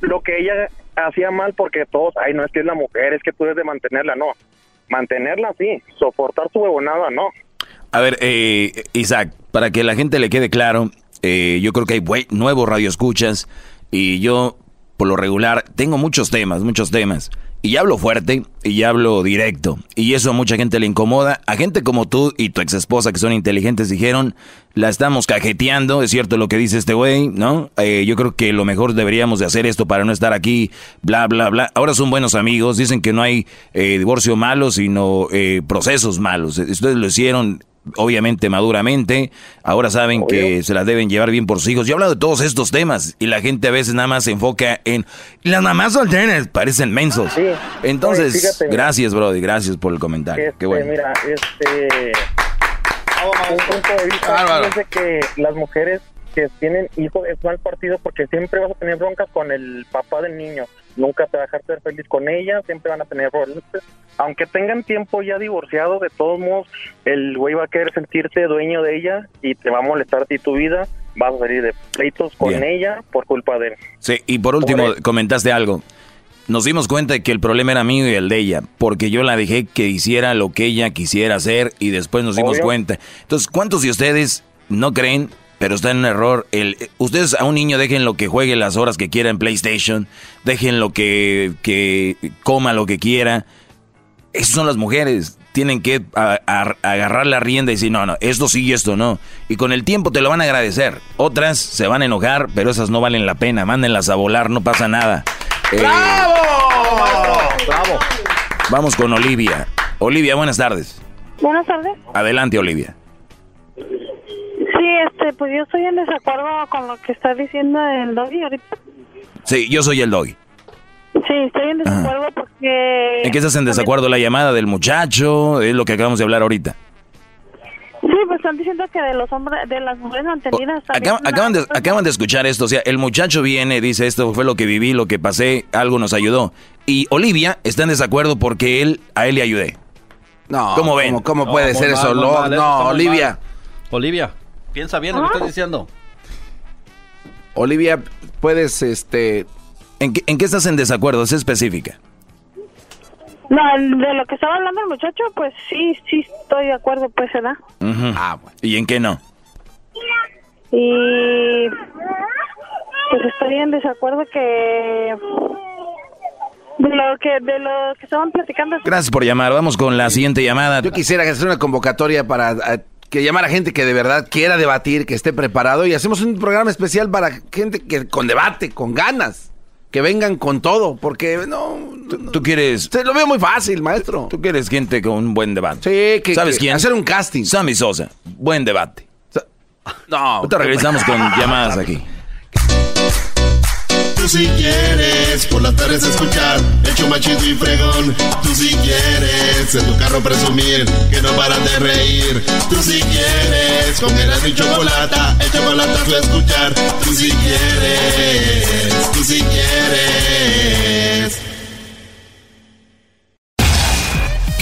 lo que ella hacía mal porque todos, ay, no es que es la mujer, es que tú debes de mantenerla, no. Mantenerla sí, soportar su huevonada, no. A ver, eh, Isaac, para que la gente le quede claro, eh, yo creo que hay nuevos radioescuchas y yo, por lo regular, tengo muchos temas, muchos temas. Y hablo fuerte y hablo directo. Y eso a mucha gente le incomoda. A gente como tú y tu ex esposa que son inteligentes dijeron, la estamos cajeteando, es cierto lo que dice este güey, ¿no? Eh, yo creo que lo mejor deberíamos de hacer esto para no estar aquí, bla, bla, bla. Ahora son buenos amigos, dicen que no hay eh, divorcio malo, sino eh, procesos malos. Ustedes lo hicieron obviamente maduramente, ahora saben que se las deben llevar bien por sus hijos. Yo he hablado de todos estos temas y la gente a veces nada más se enfoca en las mamás solteras, parecen mensos. Entonces, Oye, fíjate, mira. gracias, Brody, gracias por el comentario. Este, Qué bueno. Mira, este. Un punto de vista Bárbaro. es de que las mujeres que tienen hijos es mal partido porque siempre vas a tener broncas con el papá del niño. Nunca te va a dejar ser feliz con ella, siempre van a tener problemas. Aunque tengan tiempo ya divorciado, de todos modos, el güey va a querer sentirse dueño de ella y te va a molestar a ti tu vida. Vas a salir de pleitos con Bien. ella por culpa de él. Sí, y por último, comentaste algo. Nos dimos cuenta de que el problema era mío y el de ella, porque yo la dejé que hiciera lo que ella quisiera hacer y después nos dimos Obvio. cuenta. Entonces, ¿cuántos de ustedes no creen, pero está en un error? El, ustedes a un niño dejen lo que juegue las horas que quiera en PlayStation, dejen lo que, que coma lo que quiera. Esas son las mujeres. Tienen que a- a- agarrar la rienda y decir, no, no, esto sí y esto no. Y con el tiempo te lo van a agradecer. Otras se van a enojar, pero esas no valen la pena. Mándenlas a volar, no pasa nada. Eh, ¡Bravo! Vamos con Olivia. Olivia, buenas tardes. Buenas tardes. Adelante, Olivia. Sí, este, pues yo estoy en desacuerdo con lo que está diciendo el doggy ahorita. Sí, yo soy el doggy. Sí, estoy en desacuerdo porque... ¿En qué estás en desacuerdo? ¿La llamada del muchacho? Es lo que acabamos de hablar ahorita. Sí, pues están diciendo que de los hombres, de las mujeres mantenidas acaban, de, acaban de escuchar esto, o sea, el muchacho viene, dice, esto fue lo que viví, lo que pasé, algo nos ayudó. Y Olivia está en desacuerdo porque él, a él le ayudé. No, ¿Cómo ven? ¿Cómo, puede ser mal, eso? mal, no, Olivia. mal. Olivia, piensa bien lo que estás diciendo. Olivia, puedes, este... ¿En qué, en qué estás en desacuerdo? Es específica. No, de lo que estaba hablando el muchacho, pues sí, sí estoy de acuerdo, pues, ¿verdad? Ah, ¿Y en qué no? Y pues estoy en desacuerdo que de lo que de lo que estaban platicando. Gracias por llamar. Vamos con la siguiente llamada. Yo quisiera hacer una convocatoria para eh, que llamar a gente que de verdad quiera debatir, que esté preparado y hacemos un programa especial para gente que con debate, con ganas, que vengan con todo, porque no, ¿Tú quieres...? Se lo veo muy fácil, maestro. Tú quieres gente con un buen debate. Sí, que, ¿Sabes que quién? Hacer un casting. Sammy Sosa. Buen debate. No. Ahorita regresamos con llamadas aquí. Tú si quieres por las tardes escuchar el show más chido y fregón. Tú si quieres en tu carro presumir que no paran de reír. Tú si quieres con Erasmo y chocolata, el chocolatazo a escuchar. Tú si quieres, tú si quieres.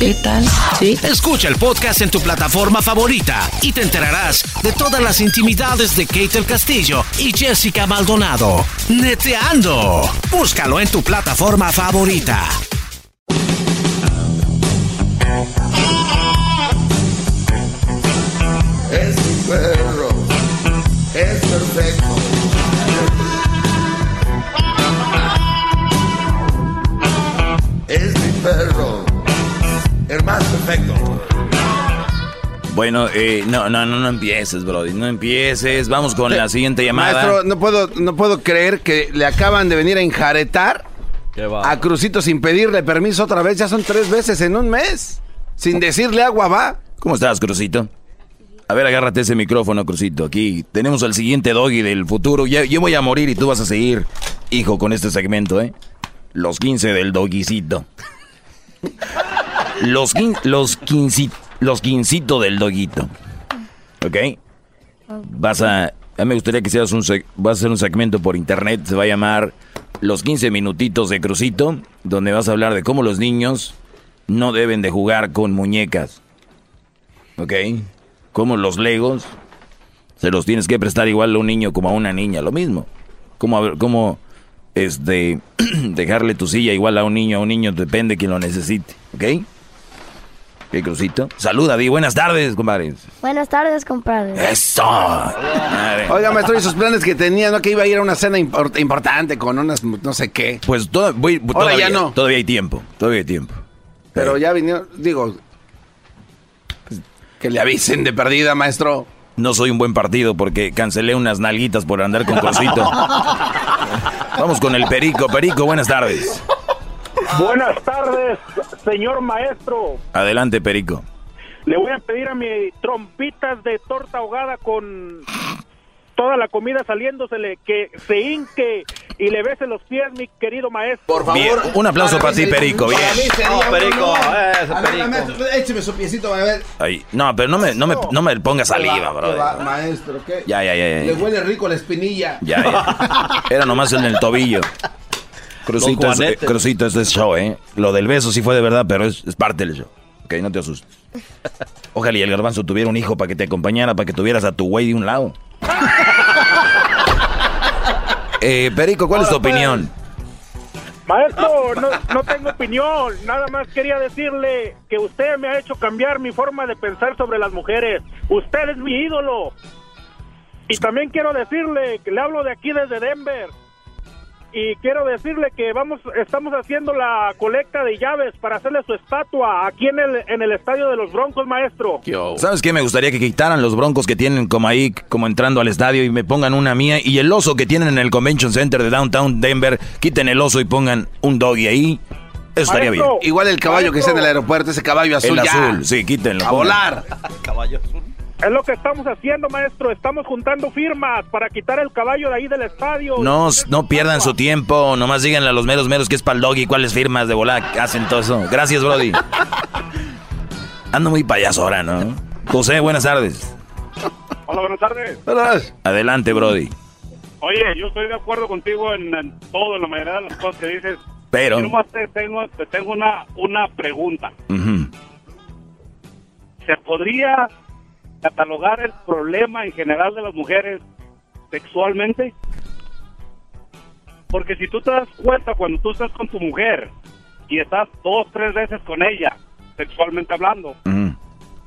¿Qué tal? Sí. Escucha el podcast en tu plataforma favorita y te enterarás de todas las intimidades de Kate del Castillo y Jessica Maldonado. Neteando. Búscalo en tu plataforma favorita. Es perfecto. Bueno, eh, no, no, no, no empieces, Brody. No empieces. Vamos con la siguiente llamada. Maestro, no puedo, no puedo creer que le acaban de venir a enjaretar a Crucito sin pedirle permiso otra vez. Ya son tres veces en un mes. Sin decirle agua va. ¿Cómo estás, Crucito? A ver, agárrate ese micrófono, Crucito. Aquí tenemos al siguiente doggy del futuro. Ya, yo voy a morir y tú vas a seguir, hijo, con este segmento, ¿eh? Los 15 del doguicito. *laughs* Los, quin- los, quinci- los quincito del doguito. ¿Ok? Vas a... A mí me gustaría que seas un... Vas a hacer un segmento por internet. Se va a llamar Los 15 minutitos de Crucito. Donde vas a hablar de cómo los niños no deben de jugar con muñecas. ¿Ok? Como los legos. Se los tienes que prestar igual a un niño como a una niña. Lo mismo. Como, como este, *clears throat* dejarle tu silla igual a un niño. A un niño depende de quien lo necesite. ¿Ok? ¿Qué crucito? Saluda, Di. Buenas tardes, compadres. Buenas tardes, compadre. Eso. Oiga, maestro, y sus planes que tenía, ¿no? Que iba a ir a una cena import- importante con unas no sé qué. Pues toda- voy- Ahora todavía, ya no. Todavía hay tiempo. Todavía hay tiempo. Pero ya vinieron, digo, pues, que le avisen de perdida, maestro. No soy un buen partido porque cancelé unas nalguitas por andar con Crucito. *laughs* Vamos con el Perico. Perico, buenas tardes. Buenas tardes, señor maestro. Adelante, Perico. Le voy a pedir a mi trompitas de torta ahogada con toda la comida saliéndosele que se hinque y le bese los pies, mi querido maestro. Por Bien, un aplauso para ti, Perico. Bien. No, Perico, ese A ver, maestro, écheme su piecito, a ver. Ay, no, pero no me, no me, no me ponga saliva, ¿Qué va, bro. maestro, ¿qué? Ya, ya, ya, Le ya. huele rico la espinilla. Ya, ya. Era nomás en el tobillo. *laughs* Es, eh, es show, ¿eh? Lo del beso sí fue de verdad, pero es, es parte del show. Ok, no te asustes. *laughs* Ojalá y el garbanzo tuviera un hijo para que te acompañara, para que tuvieras a tu güey de un lado. *laughs* Eh, Perico, ¿cuál es tu opinión? Maestro, no, no tengo opinión, nada más quería decirle que usted me ha hecho cambiar mi forma de pensar sobre las mujeres. Usted es mi ídolo. Y también quiero decirle que le hablo de aquí desde Denver. Y quiero decirle que vamos, estamos haciendo la colecta de llaves para hacerle su estatua aquí en el, en el estadio de los Broncos, maestro. ¿Sabes qué? Me gustaría que quitaran los broncos que tienen como ahí, como entrando al estadio y me pongan una mía. Y el oso que tienen en el Convention Center de Downtown Denver, quiten el oso y pongan un doggy ahí. Eso estaría bien. Igual el caballo que está en el aeropuerto, ese caballo azul El ya. azul, sí, quítenlo. A pongan. volar. Es lo que estamos haciendo, maestro. Estamos juntando firmas para quitar el caballo de ahí del estadio. No, no pierdan su tiempo, nomás díganle a los meros meros que es para el doggy, cuáles firmas de volar hacen todo eso. Gracias, Brody. *laughs* Ando muy payaso ahora, ¿no? José, buenas tardes. Hola, buenas tardes. Adelante, Brody. Oye, yo estoy de acuerdo contigo en, en todo, en la mayoría de las cosas que dices. Pero- Yo nomás te tengo, te tengo una, una pregunta. ¿Se podría catalogar el problema en general de las mujeres sexualmente? Porque si tú te das cuenta cuando tú estás con tu mujer y estás dos, tres veces con ella, sexualmente hablando,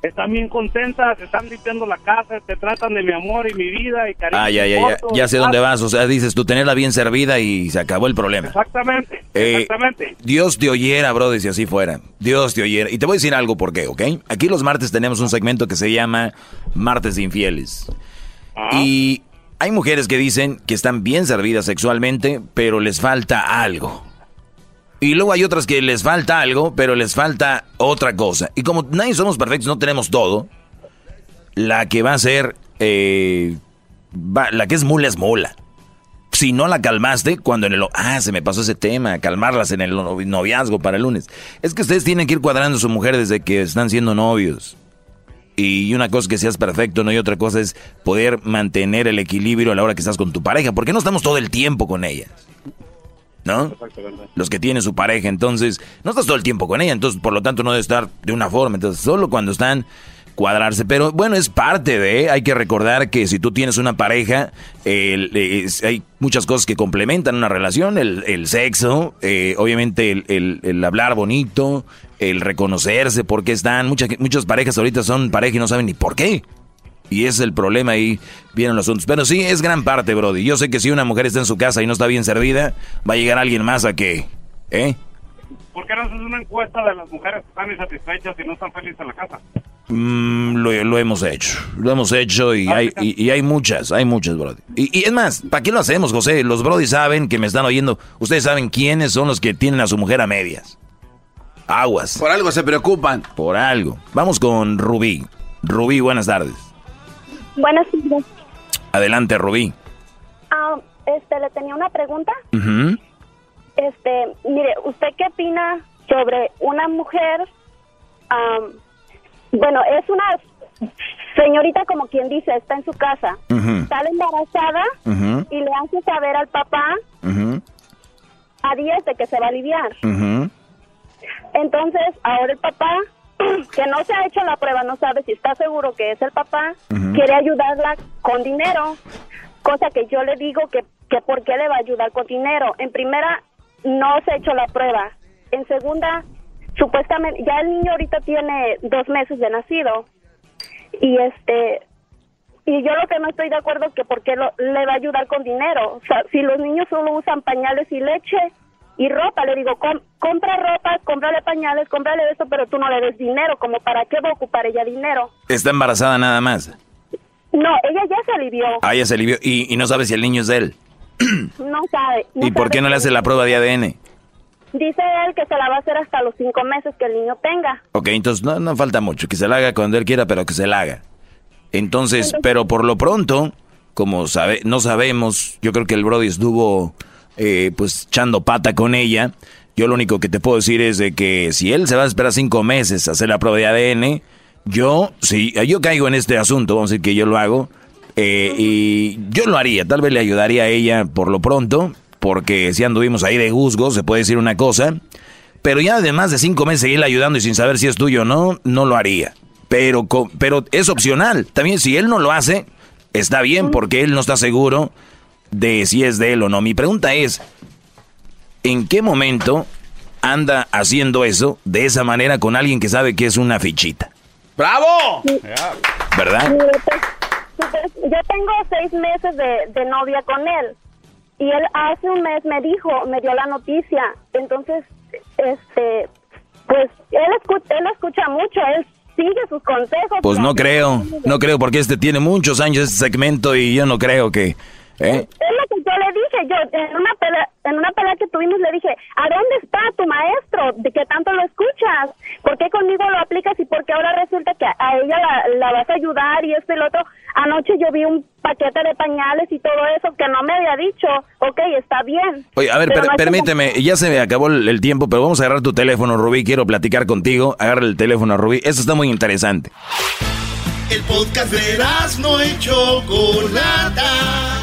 están bien contentas, te están limpiando la casa, te tratan de mi amor y mi vida y cariño. Ah, ya, ya, ya, ya sé dónde vas. O sea, dices tú tenerla bien servida y se acabó el problema. Exactamente, Eh, exactamente. Dios te oyera, brother, si así fuera. Dios te oyera. Y te voy a decir algo por qué, ¿ok? Aquí los martes tenemos un segmento que se llama Martes de Infieles. Y hay mujeres que dicen que están bien servidas sexualmente, pero les falta algo. Y luego hay otras que les falta algo, pero les falta otra cosa. Y como nadie somos perfectos, no tenemos todo, la que va a ser, eh, la que es mula es mula. Si no la calmaste, cuando en el... Ah, se me pasó ese tema, calmarlas en el novi- noviazgo para el lunes. Es que ustedes tienen que ir cuadrando a su mujer desde que están siendo novios. Y una cosa es que seas perfecto, ¿no? Y otra cosa es poder mantener el equilibrio a la hora que estás con tu pareja. Porque no estamos todo el tiempo con ellas. ¿No? Los que tienen su pareja, entonces, no estás todo el tiempo con ella, entonces, por lo tanto, no debe estar de una forma. Entonces, solo cuando están cuadrarse. Pero bueno, es parte de, hay que recordar que si tú tienes una pareja, es- hay muchas cosas que complementan una relación, el, el sexo, eh, obviamente el, el- el hablar bonito, el reconocerse, por qué están, muchas, muchas parejas ahorita son pareja y no saben ni por qué. Y ese es el problema ahí, vienen los asuntos. Pero sí, es gran parte, Brody. Yo sé que si una mujer está en su casa y no está bien servida, va a llegar alguien más a que, ¿eh? ¿Por qué no haces una encuesta de las mujeres que están insatisfechas y no están felices en la casa? Mm, lo, lo hemos hecho, lo hemos hecho y hay, y, y hay muchas, hay muchas, Brody. Y, y es más, ¿para qué lo hacemos, José? Los Brody saben que me están oyendo. Ustedes saben quiénes son los que tienen a su mujer a medias. Aguas. Por algo se preocupan. Por algo. Vamos con Rubí. Rubí, buenas tardes. Buenas tardes. Adelante, Rubí. Ah, este, le tenía una pregunta. Ujú. Este, mire, ¿usted qué opina sobre una mujer? am, bueno, es una señorita como quien dice, está en su casa, Ujú. sale embarazada y le hace saber al papá a días de que se va a aliviar. Entonces, ahora el papá, *clears throat* que no se ha hecho la prueba, no sabe si está seguro que es el papá, quiere ayudarla con dinero, cosa que yo le digo que, que por qué le va a ayudar con dinero. En primera, no se ha hecho la prueba. En segunda, supuestamente, ya el niño ahorita tiene dos meses de nacido. Y este, y yo lo que no estoy de acuerdo es que por qué lo- le va a ayudar con dinero. O sea, si los niños solo usan pañales y leche y ropa, le digo, com- compra ropa, cómprale pañales, cómprale eso, pero tú no le des dinero, como para qué va a ocupar ella dinero. Está embarazada nada más. No, ella ya se alivió, Ah, ya se alivió. Y, y no sabe si el niño es de él. *clears throat* no sabe. no ¿Y por sabe qué no le hace la prueba de ADN? Dice él que se la va a hacer hasta los cinco meses que el niño tenga. Ok, entonces no, no falta mucho. Que se la haga cuando él quiera, pero que se la haga. Entonces, pero por lo pronto, como sabe, no sabemos, yo creo que el Brody estuvo eh, pues echando pata con ella. Yo lo único que te puedo decir es de que si él se va a esperar cinco meses a hacer la prueba de ADN, yo, si yo caigo en este asunto, vamos a decir que yo lo hago, eh, y yo lo haría, tal vez le ayudaría a ella por lo pronto, porque si anduvimos ahí de juzgo, se puede decir una cosa, pero ya además de cinco meses seguirle ayudando y sin saber si es tuyo o no, no lo haría. Pero, pero es opcional. También si él no lo hace, está bien porque él no está seguro de si es de él o no. Mi pregunta es, ¿en qué momento anda haciendo eso de esa manera con alguien que sabe que es una fichita? ¡Bravo! ¿Verdad? *laughs* Yo tengo seis meses de, de novia con él. Y él hace un mes me dijo, me dio la noticia. Entonces, este, pues él escucha, él escucha mucho, él sigue sus consejos. Pues no creo, no creo, porque este tiene muchos años este segmento y yo no creo que... ¿eh? Es lo que yo le dije, yo en una pelea, en una pelea que tuvimos le dije, ¿a dónde está tu maestro? ¿De qué tanto lo escuchas? ¿Por qué conmigo lo aplicas y por qué ahora resulta que a ella la, la vas a ayudar y esto y lo otro? Anoche yo vi un paquete de pañales y todo eso que no me había dicho, ok, está bien. Oye, a ver, Pero per- no es como- permíteme, ya se me acabó el, el tiempo, pero vamos a agarrar tu teléfono, Rubí, quiero platicar contigo. Agarra el teléfono, Rubí, eso está muy interesante. El podcast de no y Chocolata.